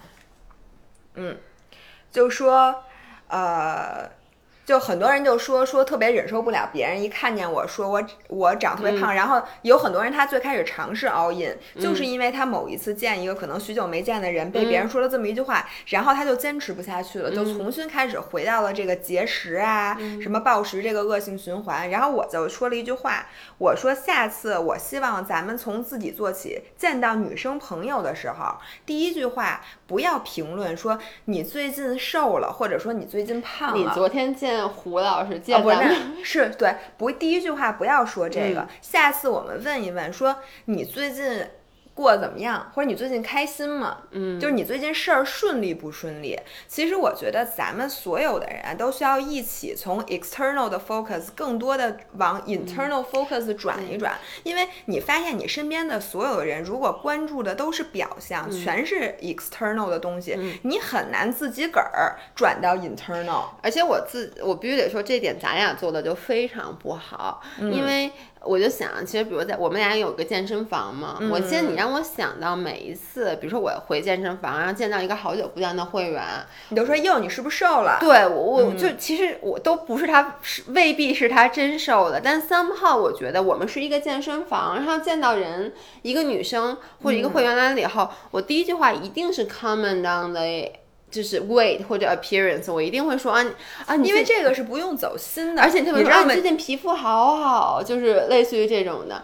S2: 嗯，就说呃。就很多人就说说特别忍受不了别人一看见我说我我长特别胖，然后有很多人他最开始尝试 all in，就是因为他某一次见一个可能许久没见的人，被别人说了这么一句话，然后他就坚持不下去了，就重新开始回到了这个节食啊，什么暴食这个恶性循环。然后我就说了一句话，我说下次我希望咱们从自己做起，见到女生朋友的时候，第一句话不要评论说你最近瘦了，或者说你最近胖了。
S1: 你昨天见。胡老师见
S2: 不是 对，不第一句话不要说这个，下次我们问一问，说你最近。过得怎么样？或者你最近开心吗？
S1: 嗯，
S2: 就是你最近事儿顺利不顺利？其实我觉得咱们所有的人都需要一起从 external 的 focus 更多的往 internal focus 转一转，因为你发现你身边的所有的人如果关注的都是表象，全是 external 的东西，你很难自己个儿转到 internal。
S1: 而且我自我必须得说，这点咱俩做的就非常不好，因为。我就想，其实比如在我们俩有个健身房嘛，我记得你让我想到每一次，比如说我回健身房，然后见到一个好久不见的会员，
S2: 你就说哟，你是不是瘦了？
S1: 对我，我就其实我都不是他，是未必是他真瘦的，但 somehow 我觉得我们是一个健身房，然后见到人，一个女生或者一个会员来了以后，我第一句话一定是 comment on the。就是 weight 或者 appearance，我一定会说啊啊，
S2: 因为这个是不用走心的，
S1: 而且特别说你最近皮肤好好，就是类似于这种的。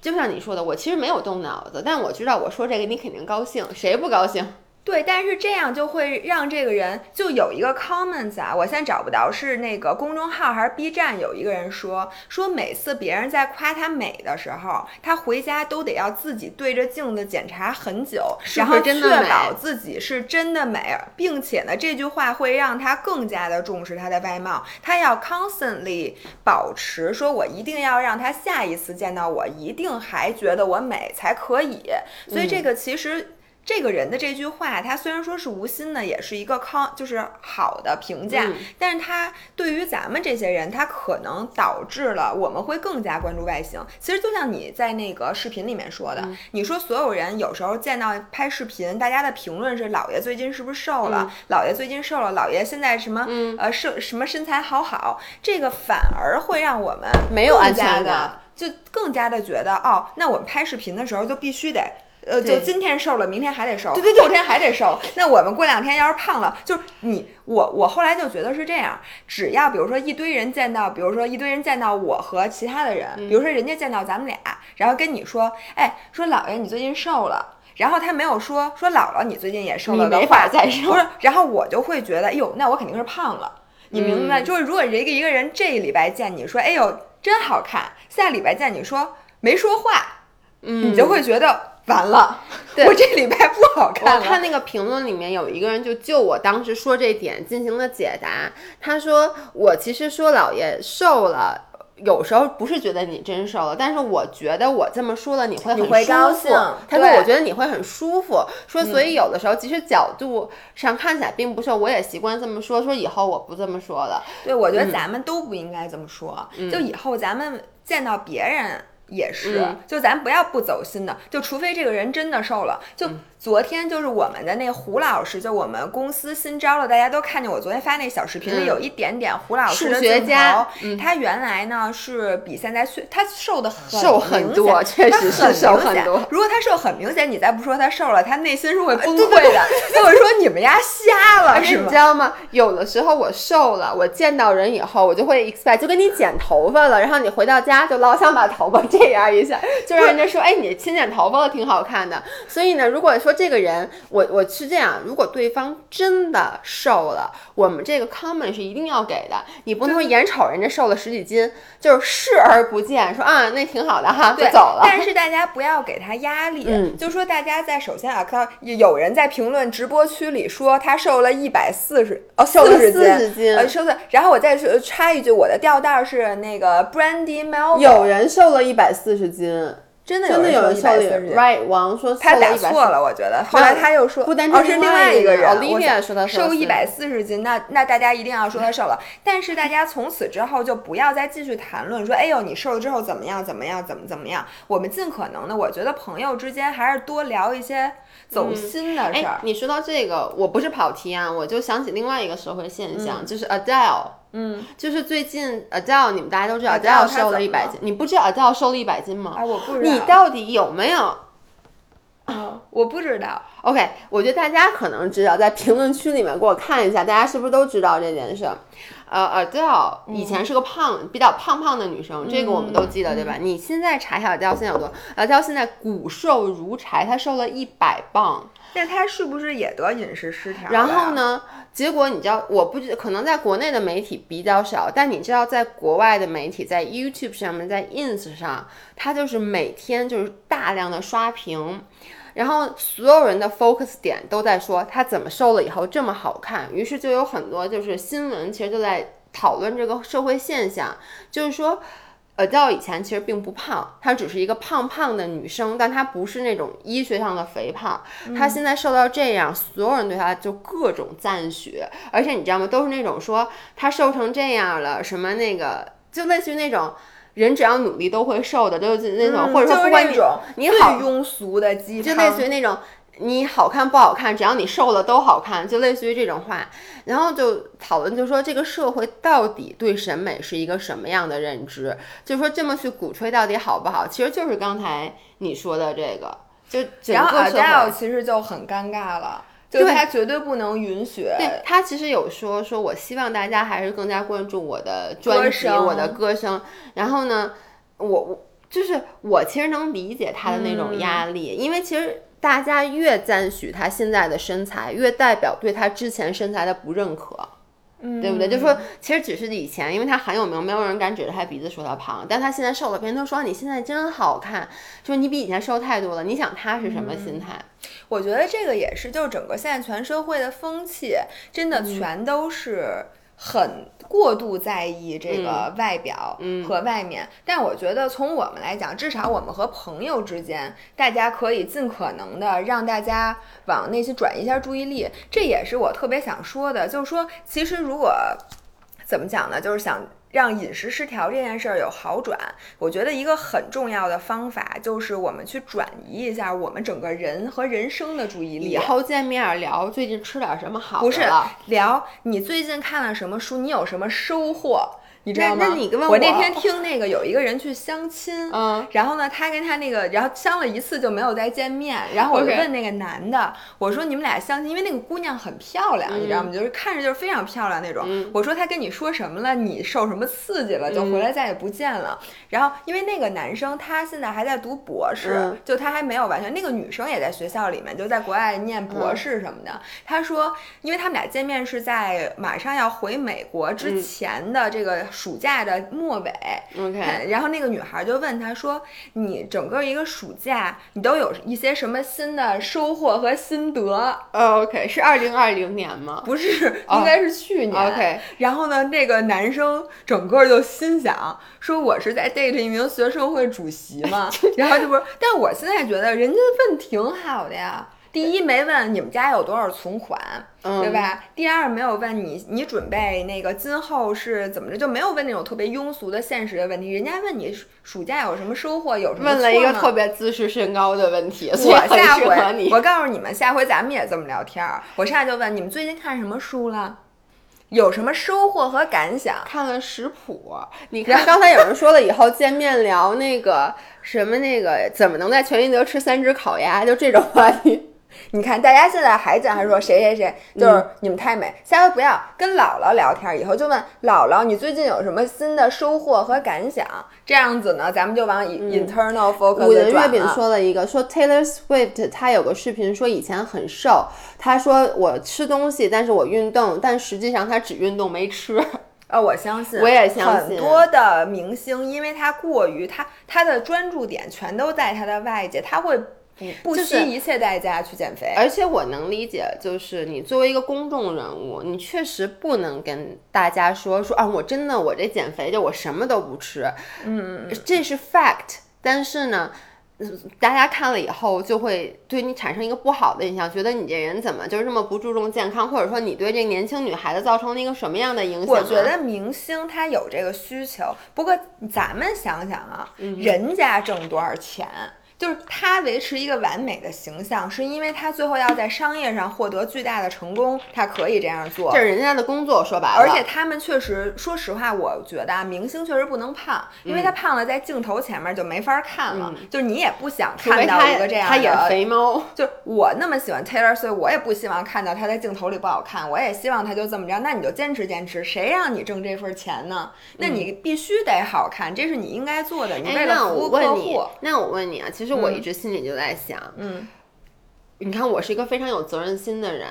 S1: 就像你说的，我其实没有动脑子，但我知道我说这个你肯定高兴，谁不高兴？
S2: 对，但是这样就会让这个人就有一个 comments 啊，我现在找不到是那个公众号还是 B 站，有一个人说说每次别人在夸她美的时候，她回家都得要自己对着镜子检查很久，然后确保自己是真的美，并且呢，这句话会让她更加的重视她的外貌，她要 constantly 保持说，我一定要让她下一次见到我，一定还觉得我美才可以，所以这个其实。这个人的这句话，他虽然说是无心的，也是一个康，就是好的评价，但是他对于咱们这些人，他可能导致了我们会更加关注外形。其实就像你在那个视频里面说的，你说所有人有时候见到拍视频，大家的评论是老爷最近是不是瘦了？老爷最近瘦了，老爷现在什么呃瘦什么身材好好，这个反而会让我们
S1: 没有安全感，
S2: 就更加的觉得哦，那我们拍视频的时候就必须得。呃，就今天瘦了，明天还得瘦，
S1: 对对对，
S2: 后天还得瘦。那我们过两天要是胖了，就是你我我后来就觉得是这样，只要比如说一堆人见到，比如说一堆人见到我和其他的人，比如说人家见到咱们俩，然后跟你说，哎，说姥爷你最近瘦了，然后他没有说说姥姥你最近也瘦了，
S1: 没法再瘦，
S2: 不是，然后我就会觉得，哎呦，那我肯定是胖了，你明白？就是如果一个一个人这一礼拜见你说，哎呦真好看，下礼拜见你说没说话，
S1: 嗯，
S2: 你就会觉得。完了，我这礼拜不好看。
S1: 我看那个评论里面有一个人就就我当时说这点进行了解答。他说我其实说老爷瘦了，有时候不是觉得你真瘦了，但是我觉得我这么说了你会很
S2: 高兴。
S1: 他说我觉得你会很舒服。说所以有的时候即使角度上看起来并不瘦，我也习惯这么说。说以后我不这么说了。
S2: 对，我觉得咱们都不应该这么说。就以后咱们见到别人。也是，就咱不要不走心的，就除非这个人真的瘦了。就昨天就是我们的那胡老师，就我们公司新招了，大家都看见我昨天发那小视频里有一点点胡老师的镜头。他原来呢是比现在瘦，他瘦的很
S1: 瘦很多，确实是瘦很多。
S2: 如果他瘦很明显，你再不说他瘦了，他内心是会崩溃的。他会说你们家瞎了，是吗？
S1: 你知道吗？有的时候我瘦了，我见到人以后，我就会 expect 就跟你剪头发了，然后你回到家就老想把头发这。这样一下，就让人家说，哎，你新剪头发了，挺好看的。所以呢，如果说这个人，我我是这样，如果对方真的瘦了，我们这个 comment 是一定要给的。你不能说眼瞅人家瘦了十几斤，就是视而不见，说啊，那挺好的哈，就走了。
S2: 但是大家不要给他压力，嗯，就说大家在首先啊，看有人在评论直播区里说他瘦了一百四十哦，
S1: 瘦
S2: 了
S1: 四十斤，
S2: 呃，瘦的。然后我再说插一句，我的吊带是那个 Brandy Melvin，
S1: 有人瘦了一百。四十斤，
S2: 真的
S1: 真的有人
S2: 瘦了。
S1: Right，王说
S2: 他打错了，我觉得。后来他又说，哦，是另外
S1: 一
S2: 个人。
S1: Olivia 说他
S2: 瘦一百四十斤，那那大家一定要说他瘦了。但是大家从此之后就不要再继续谈论说，哎呦，你瘦了之后怎么样？怎么样？怎么怎么样？我们尽可能的，我觉得朋友之间还是多聊一些走心的事儿。
S1: 你说到这个，我不是跑题啊，我就想起另外一个社会现象，就是 Adele。
S2: 嗯，
S1: 就是最近 Adele，你们大家都知道 Adele 瘦了一百斤，你不知道 Adele 瘦了一百斤吗？
S2: 哎，我不知道。
S1: 你到底有没有？
S2: 啊，我不知道。
S1: OK，我觉得大家可能知道，在评论区里面给我看一下，大家是不是都知道这件事？呃，Adele 以前是个胖，比较胖胖的女生，这个我们都记得，对吧？你现在查一下 Adele 现在有多？Adele 现在骨瘦如柴，她瘦了一百磅。
S2: 那她是不是也得饮食失调？
S1: 然后呢？结果你知道，我不可能在国内的媒体比较少，但你知道，在国外的媒体，在 YouTube 上面，在 Ins 上，他就是每天就是大量的刷屏，然后所有人的 focus 点都在说他怎么瘦了以后这么好看，于是就有很多就是新闻，其实就在讨论这个社会现象，就是说。Adele 以前其实并不胖，她只是一个胖胖的女生，但她不是那种医学上的肥胖。她现在瘦到这样，所有人对她就各种赞许，而且你知道吗？都是那种说她瘦成这样了，什么那个，就类似于那种人只要努力都会瘦的，就是那种，或者说不管你你好
S2: 庸俗的鸡
S1: 汤，就类似于那种。你好看不好看，只要你瘦了都好看，就类似于这种话，然后就讨论，就说这个社会到底对审美是一个什么样的认知？就说这么去鼓吹到底好不好？其实就是刚才你说的这个，就
S2: 然后
S1: Adele
S2: 其实就很尴尬了，就他绝对不能允许。
S1: 对他其实有说说，我希望大家还是更加关注我的专辑，我的歌声。然后呢，我我就是我其实能理解他的那种压力，因为其实。大家越赞许他现在的身材，越代表对他之前身材的不认可，
S2: 嗯，
S1: 对不对？就说其实只是以前，因为他很有名，没有人敢指着他鼻子说他胖，但他现在瘦了，别人都说你现在真好看，就是你比以前瘦太多了。你想他是什么心态？
S2: 我觉得这个也是，就是整个现在全社会的风气，真的全都是。很过度在意这个外表和外面，但我觉得从我们来讲，至少我们和朋友之间，大家可以尽可能的让大家往那些转移一下注意力。这也是我特别想说的，就是说，其实如果怎么讲呢，就是想。让饮食失调这件事儿有好转，我觉得一个很重要的方法就是我们去转移一下我们整个人和人生的注意力。
S1: 以后见面聊最近吃点什么好的？
S2: 不是聊你最近看了什么书，你有什么收获？你知道吗？
S1: 我
S2: 我那天听那个有一个人去相亲，嗯，然后呢，他跟他那个，然后相了一次就没有再见面，然后我就问那个男的，我说你们俩相亲，因为那个姑娘很漂亮，你知道吗？就是看着就是非常漂亮那种。我说他跟你说什么了？你受什么刺激了？就回来再也不见了。然后因为那个男生他现在还在读博士，就他还没有完全。那个女生也在学校里面，就在国外念博士什么的。他说，因为他们俩见面是在马上要回美国之前的这个。暑假的末尾
S1: ，OK，
S2: 然后那个女孩就问他说：“你整个一个暑假，你都有一些什么新的收获和心得
S1: ？”OK，是二零二零年吗？
S2: 不是，应该是去年。
S1: OK，
S2: 然后呢，那个男生整个就心想说：“我是在 date 一名学生会主席嘛。”然后就不是，但我现在觉得人家问挺好的呀。第一没问你们家有多少存款，对吧？第二没有问你你准备那个今后是怎么着，就没有问那种特别庸俗的现实的问题。人家问你暑假有什么收获，有什么
S1: 问了一个特别自视甚高的问题。
S2: 我下回我告诉你们，下回咱们也这么聊天儿。我上来就问你们最近看什么书了，有什么收获和感想？
S1: 看了食谱。你看刚才有人说了，以后见面聊那个什么那个怎么能在全聚德吃三只烤鸭，就这种话题。
S2: 你看，大家现在还讲，还说谁谁谁，就是你们太美。下回不要跟姥姥聊天，以后就问姥姥，你最近有什么新的收获和感想？这样子呢，咱们就往 internal focus
S1: 五的月饼说了一个，说 Taylor Swift 他有个视频说以前很瘦，他说我吃东西，但是我运动，但实际上他只运动没吃。
S2: 啊，我相信，
S1: 我也相
S2: 信很多的明星，因为他过于他他的专注点全都在他的外界，他会。不惜一切代价去减肥，
S1: 而且我能理解，就是你作为一个公众人物，你确实不能跟大家说说啊，我真的我这减肥就我什么都不吃，
S2: 嗯，
S1: 这是 fact。但是呢，大家看了以后就会对你产生一个不好的印象，觉得你这人怎么就是这么不注重健康，或者说你对这个年轻女孩子造成了一个什么样的影响？
S2: 我觉得明星他有这个需求，不过咱们想想啊，人家挣多少钱？就是他维持一个完美的形象，是因为他最后要在商业上获得巨大的成功，他可以这样做。
S1: 这是人家的工作，说白了。
S2: 而且他们确实，说实话，我觉得啊，明星确实不能胖，因为他胖了，在镜头前面就没法看了。就是你也不想看到一个这样的。他
S1: 也肥猫。
S2: 就我那么喜欢 Taylor，所以我也不希望看到他在镜头里不好看。我也希望他就这么着。那你就坚持坚持，谁让你挣这份钱呢？那你必须得好看，这是你应该做的。你为了服务客户。
S1: 那我问你啊，其实。我一直心里就在想，
S2: 嗯，
S1: 你看我是一个非常有责任心的人。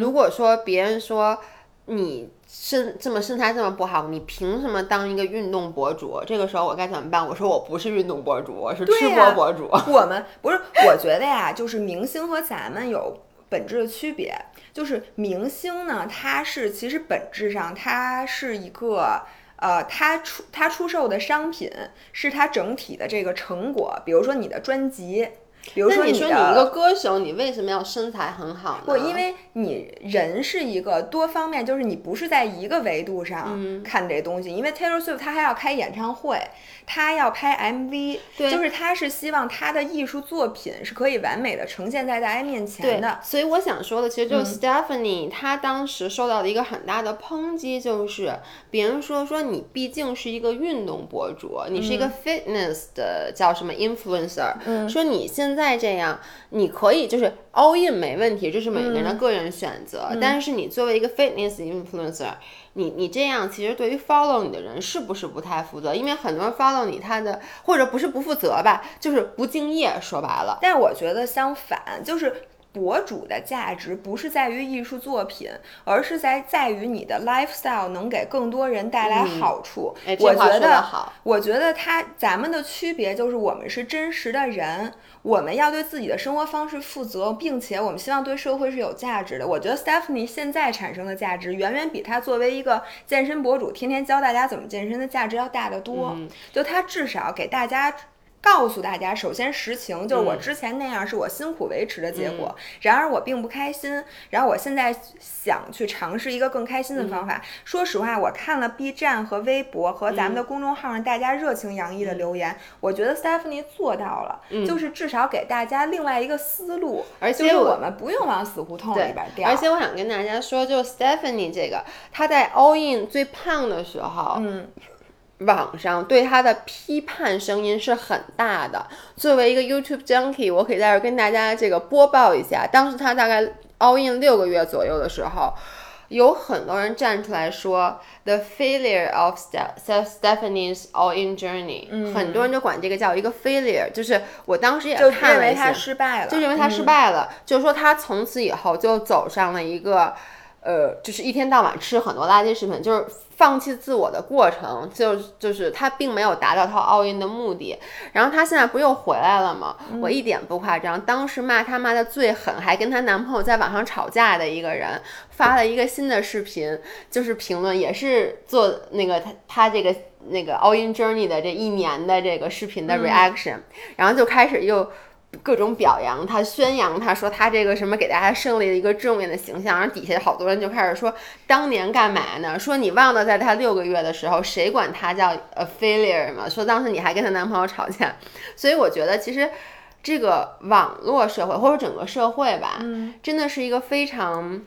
S1: 如果说别人说你身这么身材这么不好，你凭什么当一个运动博主？这个时候我该怎么办？我说我不是运动博主，我是吃播博主。
S2: 我们不是，我觉得呀，就是明星和咱们有本质的区别。就是明星呢，他是其实本质上他是一个。呃，他出他出售的商品是他整体的这个成果，比如说你的专辑，比如说
S1: 你说你一个歌手，你为什么要身材很好呢？
S2: 不，因为你人是一个多方面，就是你不是在一个维度上看这东西。因为 Taylor Swift 他还要开演唱会。他要拍 MV，就是他是希望他的艺术作品是可以完美的呈现在大家面前的。
S1: 所以我想说的，其实就是 Stephanie，她当时受到的一个很大的抨击，就是别人说说你毕竟是一个运动博主，你是一个 fitness 的叫什么 influencer，说你现在这样，你可以就是 all in 没问题，这是每个人的个人选择。但是你作为一个 fitness influencer。你你这样其实对于 follow 你的人是不是不太负责？因为很多人 follow 你，他的或者不是不负责吧，就是不敬业。说白了，
S2: 但我觉得相反，就是博主的价值不是在于艺术作品，而是在在于你的 lifestyle 能给更多人带来好处。我觉得，我觉得他咱们的区别就是我们是真实的人，我们要对自己的生活方式负责，并且我们希望对社会是有价值的。我觉得 Stephanie 现在产生的价值远远比他作为一个健身博主天天教大家怎么健身的价值要大得多。就他至少给大家。告诉大家，首先实情就是我之前那样是我辛苦维持的结果，然而我并不开心。然后我现在想去尝试一个更开心的方法。说实话，我看了 B 站和微博和咱们的公众号上大家热情洋溢的留言，我觉得 Stephanie 做到了，就是至少给大家另外一个思路，
S1: 而且
S2: 我们不用往死胡同里边掉。
S1: 而且我想跟大家说，就 Stephanie 这个，她在 All In 最胖的时候，
S2: 嗯。
S1: 网上对他的批判声音是很大的。作为一个 YouTube junkie，我可以在这跟大家这个播报一下，当时他大概 all in 六个月左右的时候，有很多人站出来说 the failure of Stephanie's all in journey，很多人就管这个叫一个 failure，就是我当时也看了一
S2: 些，失败了，
S1: 就认为他失败了，就是说他从此以后就走上了一个。呃，就是一天到晚吃很多垃圾食品，就是放弃自我的过程，就就是他并没有达到他奥运的目的。然后他现在不又回来了吗？我一点不夸张，当时骂他骂的最狠，还跟她男朋友在网上吵架的一个人，发了一个新的视频，就是评论也是做那个他他这个那个奥运 journey 的这一年的这个视频的 reaction，然后就开始又。各种表扬他，宣扬他，说他这个什么给大家树立了一个正面的形象，然后底下好多人就开始说当年干嘛呢？说你忘了在他六个月的时候，谁管他叫 a failure 吗？说当时你还跟她男朋友吵架，所以我觉得其实这个网络社会或者整个社会吧，真的是一个非常。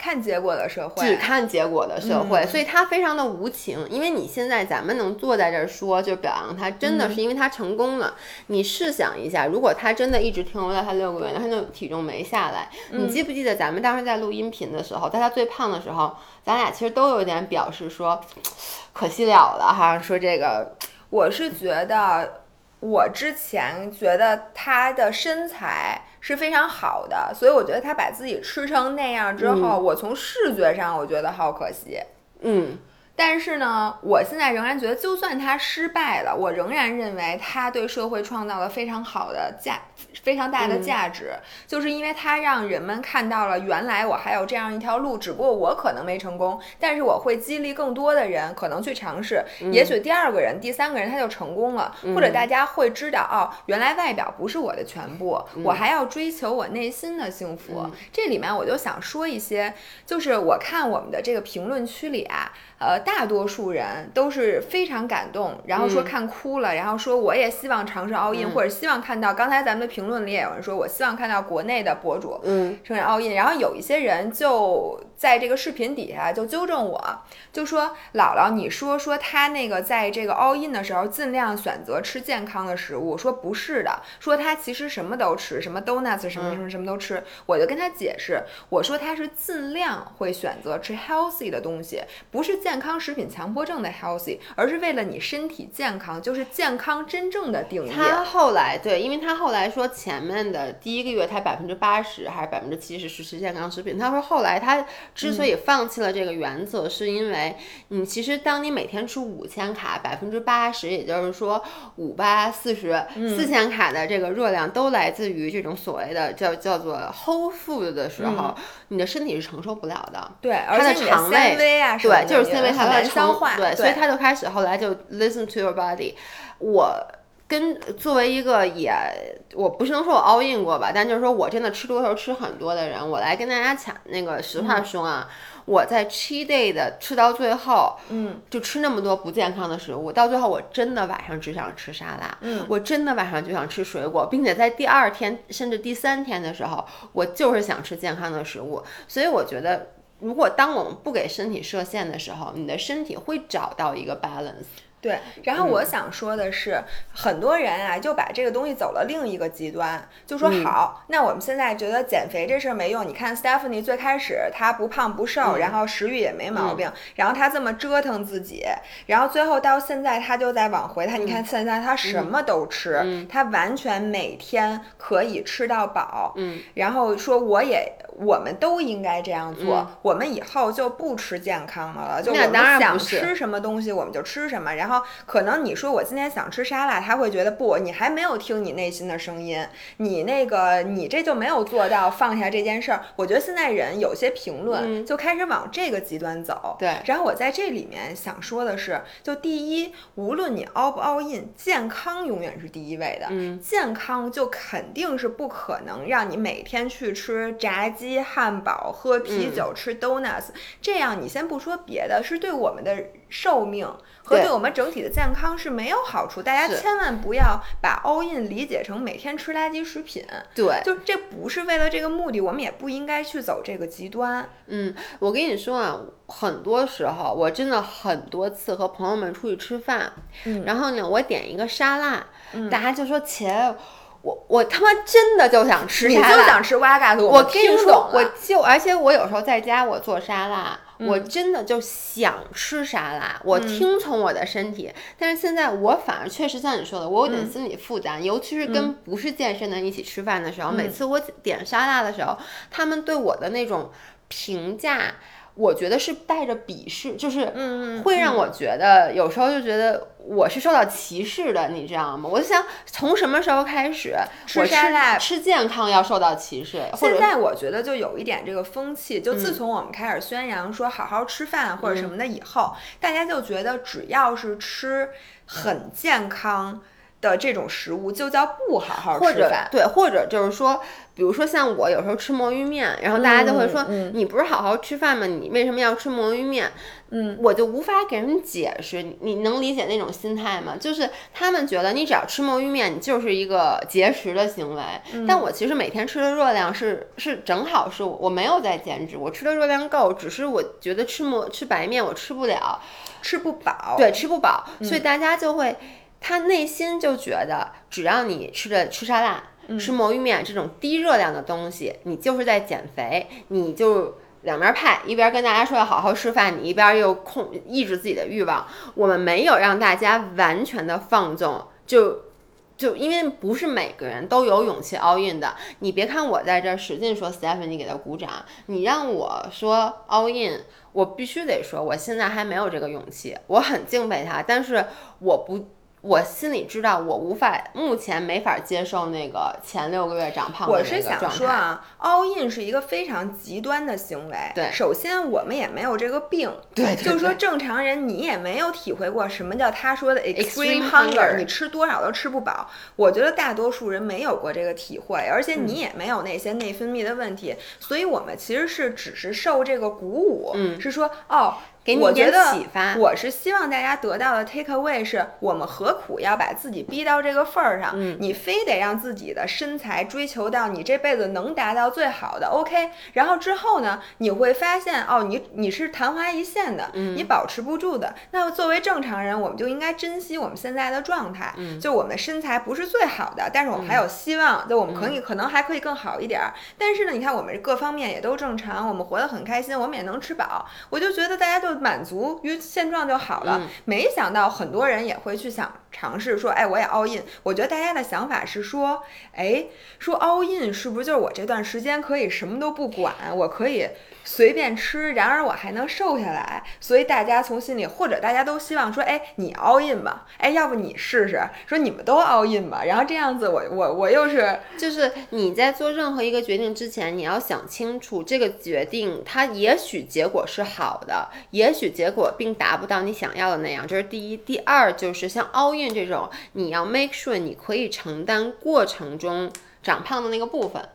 S2: 看结果的社会，
S1: 只看结果的社会，所以他非常的无情。因为你现在咱们能坐在这儿说，就表扬他，真的是因为他成功了。你试想一下，如果他真的一直停留在他六个月，他就体重没下来。你记不记得咱们当时在录音频的时候，在他最胖的时候，咱俩其实都有点表示说，可惜了了哈。说这个，
S2: 我是觉得，我之前觉得他的身材。是非常好的，所以我觉得他把自己吃成那样之后，我从视觉上我觉得好可惜。
S1: 嗯，
S2: 但是呢，我现在仍然觉得，就算他失败了，我仍然认为他对社会创造了非常好的价。非常大的价值，就是因为它让人们看到了原来我还有这样一条路，只不过我可能没成功，但是我会激励更多的人可能去尝试，也许第二个人、第三个人他就成功了，或者大家会知道哦，原来外表不是我的全部，我还要追求我内心的幸福。这里面我就想说一些，就是我看我们的这个评论区里啊。呃，大多数人都是非常感动，然后说看哭了，然后说我也希望尝试 all in，或者希望看到。刚才咱们的评论里也有人说，我希望看到国内的博主
S1: 嗯
S2: 成为 all in，然后有一些人就在这个视频底下就纠正我，就说姥姥，你说说他那个在这个 all in 的时候尽量选择吃健康的食物，说不是的，说他其实什么都吃，什么 donuts 什么什么什么都吃。我就跟他解释，我说他是尽量会选择吃 healthy 的东西，不是健。健康食品强迫症的 healthy，而是为了你身体健康，就是健康真正的定义。
S1: 他后来对，因为他后来说前面的第一个月他百分之八十还是百分之七十是吃健康食品。他说后来他之所以放弃了这个原则，是因为你其实当你每天吃五千卡，百分之八十，也就是说五八四十四千卡的这个热量都来自于这种所谓的叫叫做 whole food 的时候，你的身体是承受不了的。
S2: 对，
S1: 而且你的肠胃对，就是纤维它
S2: 来消化，
S1: 对，所以他就开始后来就 listen to your body。我跟作为一个也，我不是能说我 all in 过吧，但就是说我真的吃多头吃很多的人，我来跟大家讲那个实话说啊，我在 cheat day 的吃到最后，
S2: 嗯，
S1: 就吃那么多不健康的食物，到最后我真的晚上只想吃沙拉，
S2: 嗯，
S1: 我真的晚上就想吃水果，并且在第二天甚至第三天的时候，我就是想吃健康的食物，所以我觉得。如果当我们不给身体设限的时候，你的身体会找到一个 balance。
S2: 对，然后我想说的是，很多人啊就把这个东西走了另一个极端，就说好，那我们现在觉得减肥这事儿没用。你看 Stephanie 最开始她不胖不瘦，然后食欲也没毛病，然后她这么折腾自己，然后最后到现在她就在往回。她你看现在她什么都吃，她完全每天可以吃到饱。
S1: 嗯，
S2: 然后说我也。我们都应该这样做。我们以后就不吃健康的了，就我们想吃什么东西我们就吃什么。然后可能你说我今天想吃沙拉，他会觉得不，你还没有听你内心的声音，你那个你这就没有做到放下这件事儿。我觉得现在人有些评论就开始往这个极端走。
S1: 对。
S2: 然后我在这里面想说的是，就第一，无论你 all 不 all in，健康永远是第一位的。
S1: 嗯。
S2: 健康就肯定是不可能让你每天去吃炸鸡。汉堡、喝啤酒、吃 donuts，这样你先不说别的，是对我们的寿命和对我们整体的健康是没有好处。大家千万不要把 all in 理解成每天吃垃圾食品。
S1: 对，
S2: 就这不是为了这个目的，我们也不应该去走这个极端。
S1: 嗯，我跟你说啊，很多时候我真的很多次和朋友们出去吃饭，然后呢，我点一个沙拉，大家就说切。我我他妈真的就想吃沙拉，
S2: 你就想吃瓦嘎图。
S1: 我跟你说，我就而且我有时候在家我做沙拉，我真的就想吃沙拉，我听从我的身体。但是现在我反而确实像你说的，我有点心理负担，尤其是跟不是健身的人一起吃饭的时候，每次我点沙拉的时候，他们对我的那种评价。我觉得是带着鄙视，就是会让我觉得有时候就觉得我是受到歧视的，你知道吗？我就想从什么时候开始吃
S2: 沙拉
S1: 吃健康要受到歧视？
S2: 现在我觉得就有一点这个风气，就自从我们开始宣扬说好好吃饭或者什么的以后，大家就觉得只要是吃很健康。的这种食物就叫不好好
S1: 吃饭，对，或者就是说，比如说像我有时候吃魔芋面，然后大家就会说，你不是好好吃饭吗？你为什么要吃魔芋面？
S2: 嗯，
S1: 我就无法给人解释，你能理解那种心态吗？就是他们觉得你只要吃魔芋面，你就是一个节食的行为。但我其实每天吃的热量是是正好是我没有在减脂，我吃的热量够，只是我觉得吃魔吃白面我吃不了，
S2: 吃不饱，
S1: 对，吃不饱，所以大家就会。他内心就觉得，只要你吃的吃沙拉、吃魔芋面这种低热量的东西，你就是在减肥，你就两边派，一边跟大家说要好好吃饭，你一边又控抑制自己的欲望。我们没有让大家完全的放纵，就就因为不是每个人都有勇气 all in 的。你别看我在这使劲说 Stephanie，你给他鼓掌，你让我说 all in，我必须得说，我现在还没有这个勇气。我很敬佩他，但是我不。我心里知道，我无法，目前没法接受那个前六个月长胖的
S2: 我是想说啊，all in 是一个非常极端的行为。
S1: 对，
S2: 首先我们也没有这个病。
S1: 对，
S2: 就是说正常人你也没有体会过什么叫他说的
S1: extreme
S2: hunger，你吃多少都吃不饱。我觉得大多数人没有过这个体会，而且你也没有那些内分泌的问题，所以我们其实是只是受这个鼓舞，
S1: 嗯，
S2: 是说哦。我觉得我是希望大家得到的 take away 是我们何苦要把自己逼到这个份儿上？
S1: 嗯，
S2: 你非得让自己的身材追求到你这辈子能达到最好的 OK，然后之后呢，你会发现哦，你你是昙花一现的，你保持不住的。那作为正常人，我们就应该珍惜我们现在的状态。
S1: 嗯，
S2: 就我们的身材不是最好的，但是我们还有希望，就我们可以可能还可以更好一点。但是呢，你看我们各方面也都正常，我们活得很开心，我们也能吃饱。我就觉得大家就满足于。现状就好了，没想到很多人也会去想尝试说，哎，我也 all in。我觉得大家的想法是说，哎，说 all in 是不是就是我这段时间可以什么都不管，我可以。随便吃，然而我还能瘦下来，所以大家从心里，或者大家都希望说，哎，你 all in 吧，哎，要不你试试，说你们都 all in 吧，然后这样子，我我我又是，
S1: 就是你在做任何一个决定之前，你要想清楚这个决定，它也许结果是好的，也许结果并达不到你想要的那样，这是第一。第二就是像 all in 这种，你要 make sure 你可以承担过程中长胖的那个部分。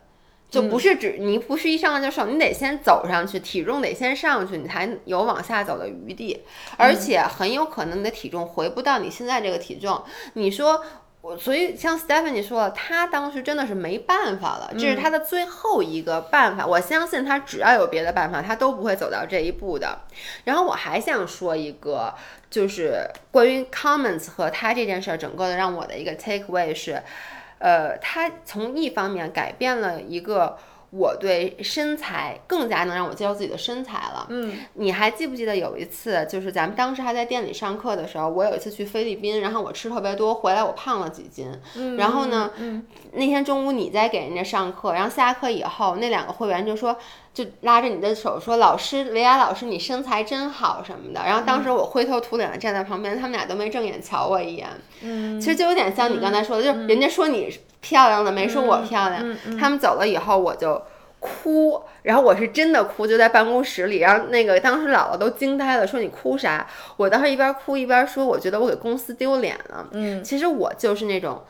S1: 就不是指你不是一上来就瘦，你得先走上去，体重得先上去，你才有往下走的余地。而且很有可能你的体重回不到你现在这个体重。你说我所以像 Stephanie 说了，他当时真的是没办法了，这是他的最后一个办法。我相信他只要有别的办法，他都不会走到这一步的。然后我还想说一个，就是关于 Comments 和他这件事儿，整个的让我的一个 take away 是，呃，它从一方面改变了一个。我对身材更加能让我接受自己的身材了。
S2: 嗯，
S1: 你还记不记得有一次，就是咱们当时还在店里上课的时候，我有一次去菲律宾，然后我吃特别多，回来我胖了几斤。
S2: 嗯，
S1: 然后呢，那天中午你在给人家上课，然后下课以后，那两个会员就说，就拉着你的手说：“老师，维亚老师，你身材真好什么的。”然后当时我灰头土脸的站在旁边，他们俩都没正眼瞧我一眼。
S2: 嗯，
S1: 其实就有点像你刚才说的，就是人家说你。漂亮的没说我漂亮，他们走了以后我就哭，然后我是真的哭，就在办公室里，然后那个当时姥姥都惊呆了，说你哭啥？我当时一边哭一边说，我觉得我给公司丢脸了。
S2: 嗯，
S1: 其实我就是那种，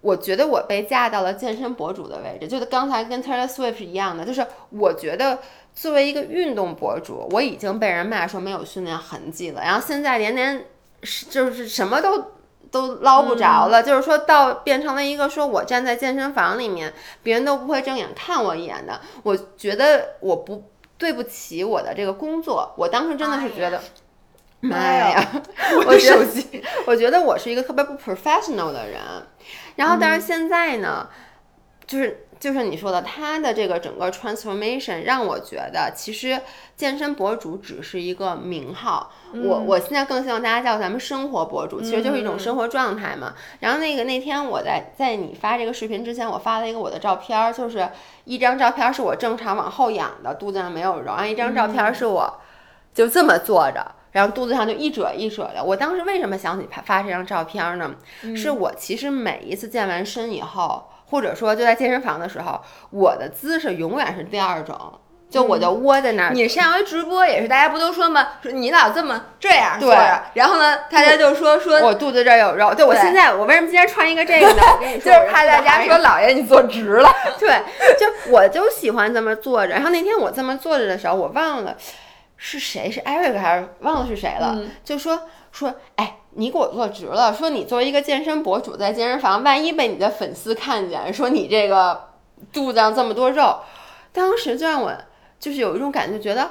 S1: 我觉得我被架到了健身博主的位置，就是刚才跟 Taylor Swift 一样的，就是我觉得作为一个运动博主，我已经被人骂说没有训练痕迹了，然后现在连连就是什么都。都捞不着了，就是说到变成了一个说我站在健身房里面，别人都不会正眼看我一眼的。我觉得我不对不起我的这个工作，我当时真的是觉得，妈呀，
S2: 我的手机，
S1: 我觉得我是一个特别不 professional 的人。然后，但是现在呢，就是。就是你说的，他的这个整个 transformation 让我觉得，其实健身博主只是一个名号。我我现在更希望大家叫咱们生活博主，其实就是一种生活状态嘛。然后那个那天我在在你发这个视频之前，我发了一个我的照片，就是一张照片是我正常往后仰的，肚子上没有肉；然后一张照片是我就这么坐着，然后肚子上就一褶一褶的。我当时为什么想起拍发这张照片呢？是我其实每一次健完身以后。或者说，就在健身房的时候，我的姿势永远是第二种，就我就窝在那儿。
S2: 你上回直播也是，大家不都说吗？说你老这么这样
S1: 坐着，
S2: 然后呢，大家就说说
S1: 我肚子这儿有肉。对我现在，我为什么今天穿一个这个呢？
S2: 就是怕大家说老爷你坐直了。
S1: 对，就我就喜欢这么坐着。然后那天我这么坐着的时候，我忘了是谁，是 Eric 还是忘了是谁了，就说说哎。你给我坐直了，说你作为一个健身博主在健身房，万一被你的粉丝看见，说你这个肚子上这么多肉，当时就让我就是有一种感觉，觉得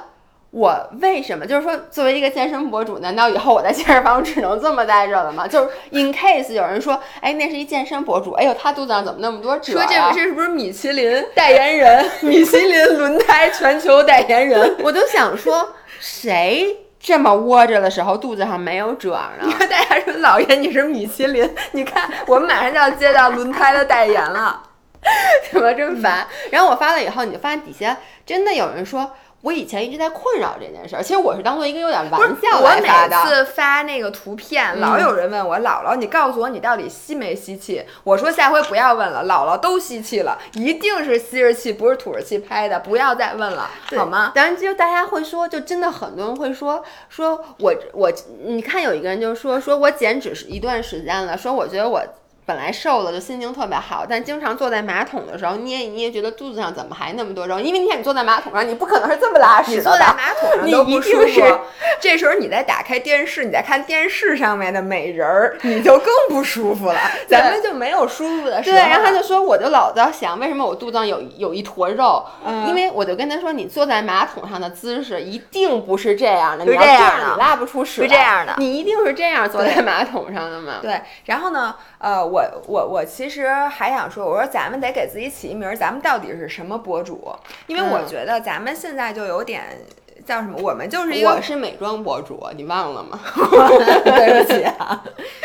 S1: 我为什么就是说作为一个健身博主，难道以后我在健身房只能这么待着了吗？就是 in case 有人说，哎，那是一健身博主，哎呦，他肚子上怎么那么多褶？
S2: 说这这是不是米其林 代言人？米其林轮胎全球代言人？
S1: 我都想说谁？这么窝着的时候，肚子上没有褶呢。
S2: 你 说大家说老爷你是米其林，你看我们马上就要接到轮胎的代言了，
S1: 怎么这么烦？然后我发了以后，你就发现底下真的有人说。我以前一直在困扰这件事儿，其实我是当做一个有点玩笑
S2: 我每次发那个图片，老有人问我姥姥，你告诉我你到底吸没吸气？我说下回不要问了，姥姥都吸气了，一定是吸着气，不是吐着气拍的，不要再问了，好吗？
S1: 当然，就大家会说，就真的很多人会说，说我我，你看有一个人就说，说我减脂一段时间了，说我觉得我。本来瘦了就心情特别好，但经常坐在马桶的时候捏一捏，觉得肚子上怎么还那么多肉？因为你看你坐在马桶上，你不可能是这么拉屎的。
S2: 你坐在马桶上都不舒
S1: 服。
S2: 这时候你再打开电视，你再看电视上面的美人儿，你就更不舒服了。咱们就没有舒服的时候。
S1: 对，然后他就说，我就老在想，为什么我肚子上有有一坨肉？嗯，因为我就跟他说，你坐在马桶上的姿势一定不是这样的，
S2: 是这样的，
S1: 你拉不出屎。
S2: 是这样的，
S1: 你一定是这样坐在马桶上的嘛？
S2: 对。然后呢？呃，我我我其实还想说，我说咱们得给自己起一名，咱们到底是什么博主？因为我觉得咱们现在就有点叫什么，我们就是一个
S1: 我是美妆博主，你忘了吗？
S2: 对不起啊，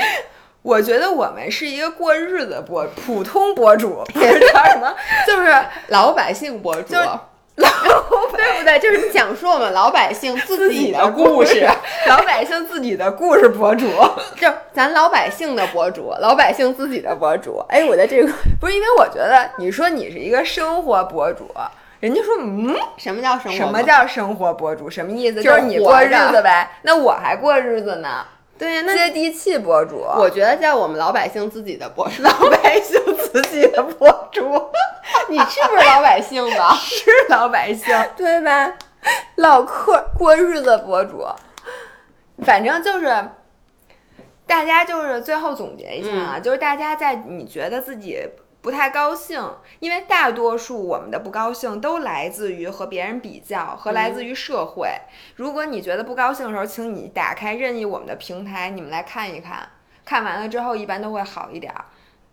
S2: 我觉得我们是一个过日子博普通博主，也是叫什么？
S1: 就是老百姓博主。
S2: 老
S1: 对不对？就是讲述我们老百姓
S2: 自
S1: 己
S2: 的
S1: 故事，
S2: 老百姓自己的故事博主，
S1: 就咱老百姓的博主，老百姓自己的博主。哎，我的这个
S2: 不是因为我觉得你说你是一个生活博主，人家说嗯，
S1: 什么叫生活？
S2: 什么叫生活博主？什么意思？就是你过日子呗。那我还过日子呢。
S1: 对呀，那
S2: 接地气博主，
S1: 我觉得在我们老百姓自己的博主，
S2: 老百姓自己的博主，
S1: 你是不是老百姓吧？
S2: 是老百姓，
S1: 对吧？
S2: 唠嗑过日子博主，反正就是。大家就是最后总结一下啊，就是大家在你觉得自己。不太高兴，因为大多数我们的不高兴都来自于和别人比较，和来自于社会。如果你觉得不高兴的时候，请你打开任意我们的平台，你们来看一看。看完了之后，一般都会好一点，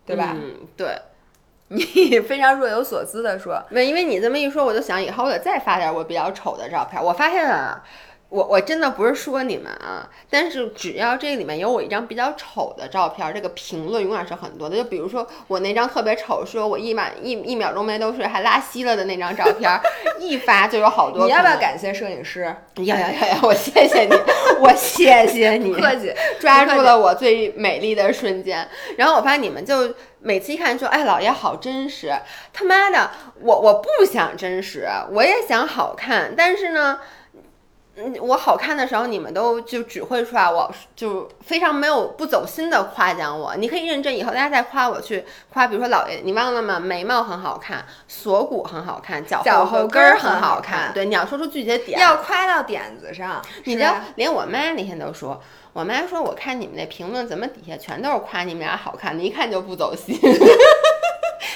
S2: 对吧？
S1: 嗯，对。
S2: 你非常若有所思的说，
S1: 没，因为你这么一说，我就想以后我得再发点我比较丑的照片。我发现啊。我我真的不是说你们啊，但是只要这里面有我一张比较丑的照片，这个评论永远是很多的。就比如说我那张特别丑，说我一晚一一秒钟没都睡还拉稀了的那张照片，一发就有好多。
S2: 你要不要感谢摄影师？
S1: 要要要要！我谢谢你，我谢谢你，
S2: 客气，
S1: 抓住了我最美丽的瞬间。然后我发现你们就每次一看说，哎，老爷好真实。他妈的，我我不想真实，我也想好看，但是呢。嗯，我好看的时候，你们都就只会说我，就非常没有不走心的夸奖我。你可以认真，以后大家再夸我去夸，比如说老爷，你忘了吗？眉毛很好看，锁骨很好看，脚后跟儿很好看。对，你要说出具体的点，
S2: 要夸到点子上。
S1: 你知道，连我妈那天都说，我妈说，我看你们那评论怎么底下全都是夸你们俩好看的，一看就不走心。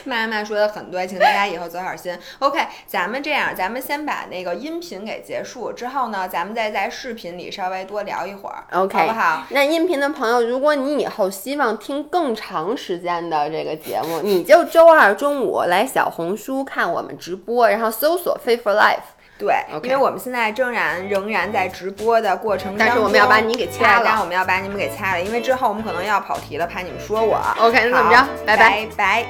S2: 妈妈说的很对，请大家以后走好心。OK，咱们这样，咱们先把那个音频给结束之后呢，咱们再在视频里稍微多聊一会儿
S1: ，OK，
S2: 好不好？
S1: 那音频的朋友，如果你以后希望听更长时间的这个节目，你就周二中午来小红书看我们直播，然后搜索 “Fit for Life”。
S2: 对，因为我们现在仍然仍然在直播的过程中，
S1: 但是我们要把你给掐了，
S2: 但我们要把你们给掐了，因为之后我们可能要跑题了，怕你们说我。
S1: OK，那怎么着？拜
S2: 拜拜。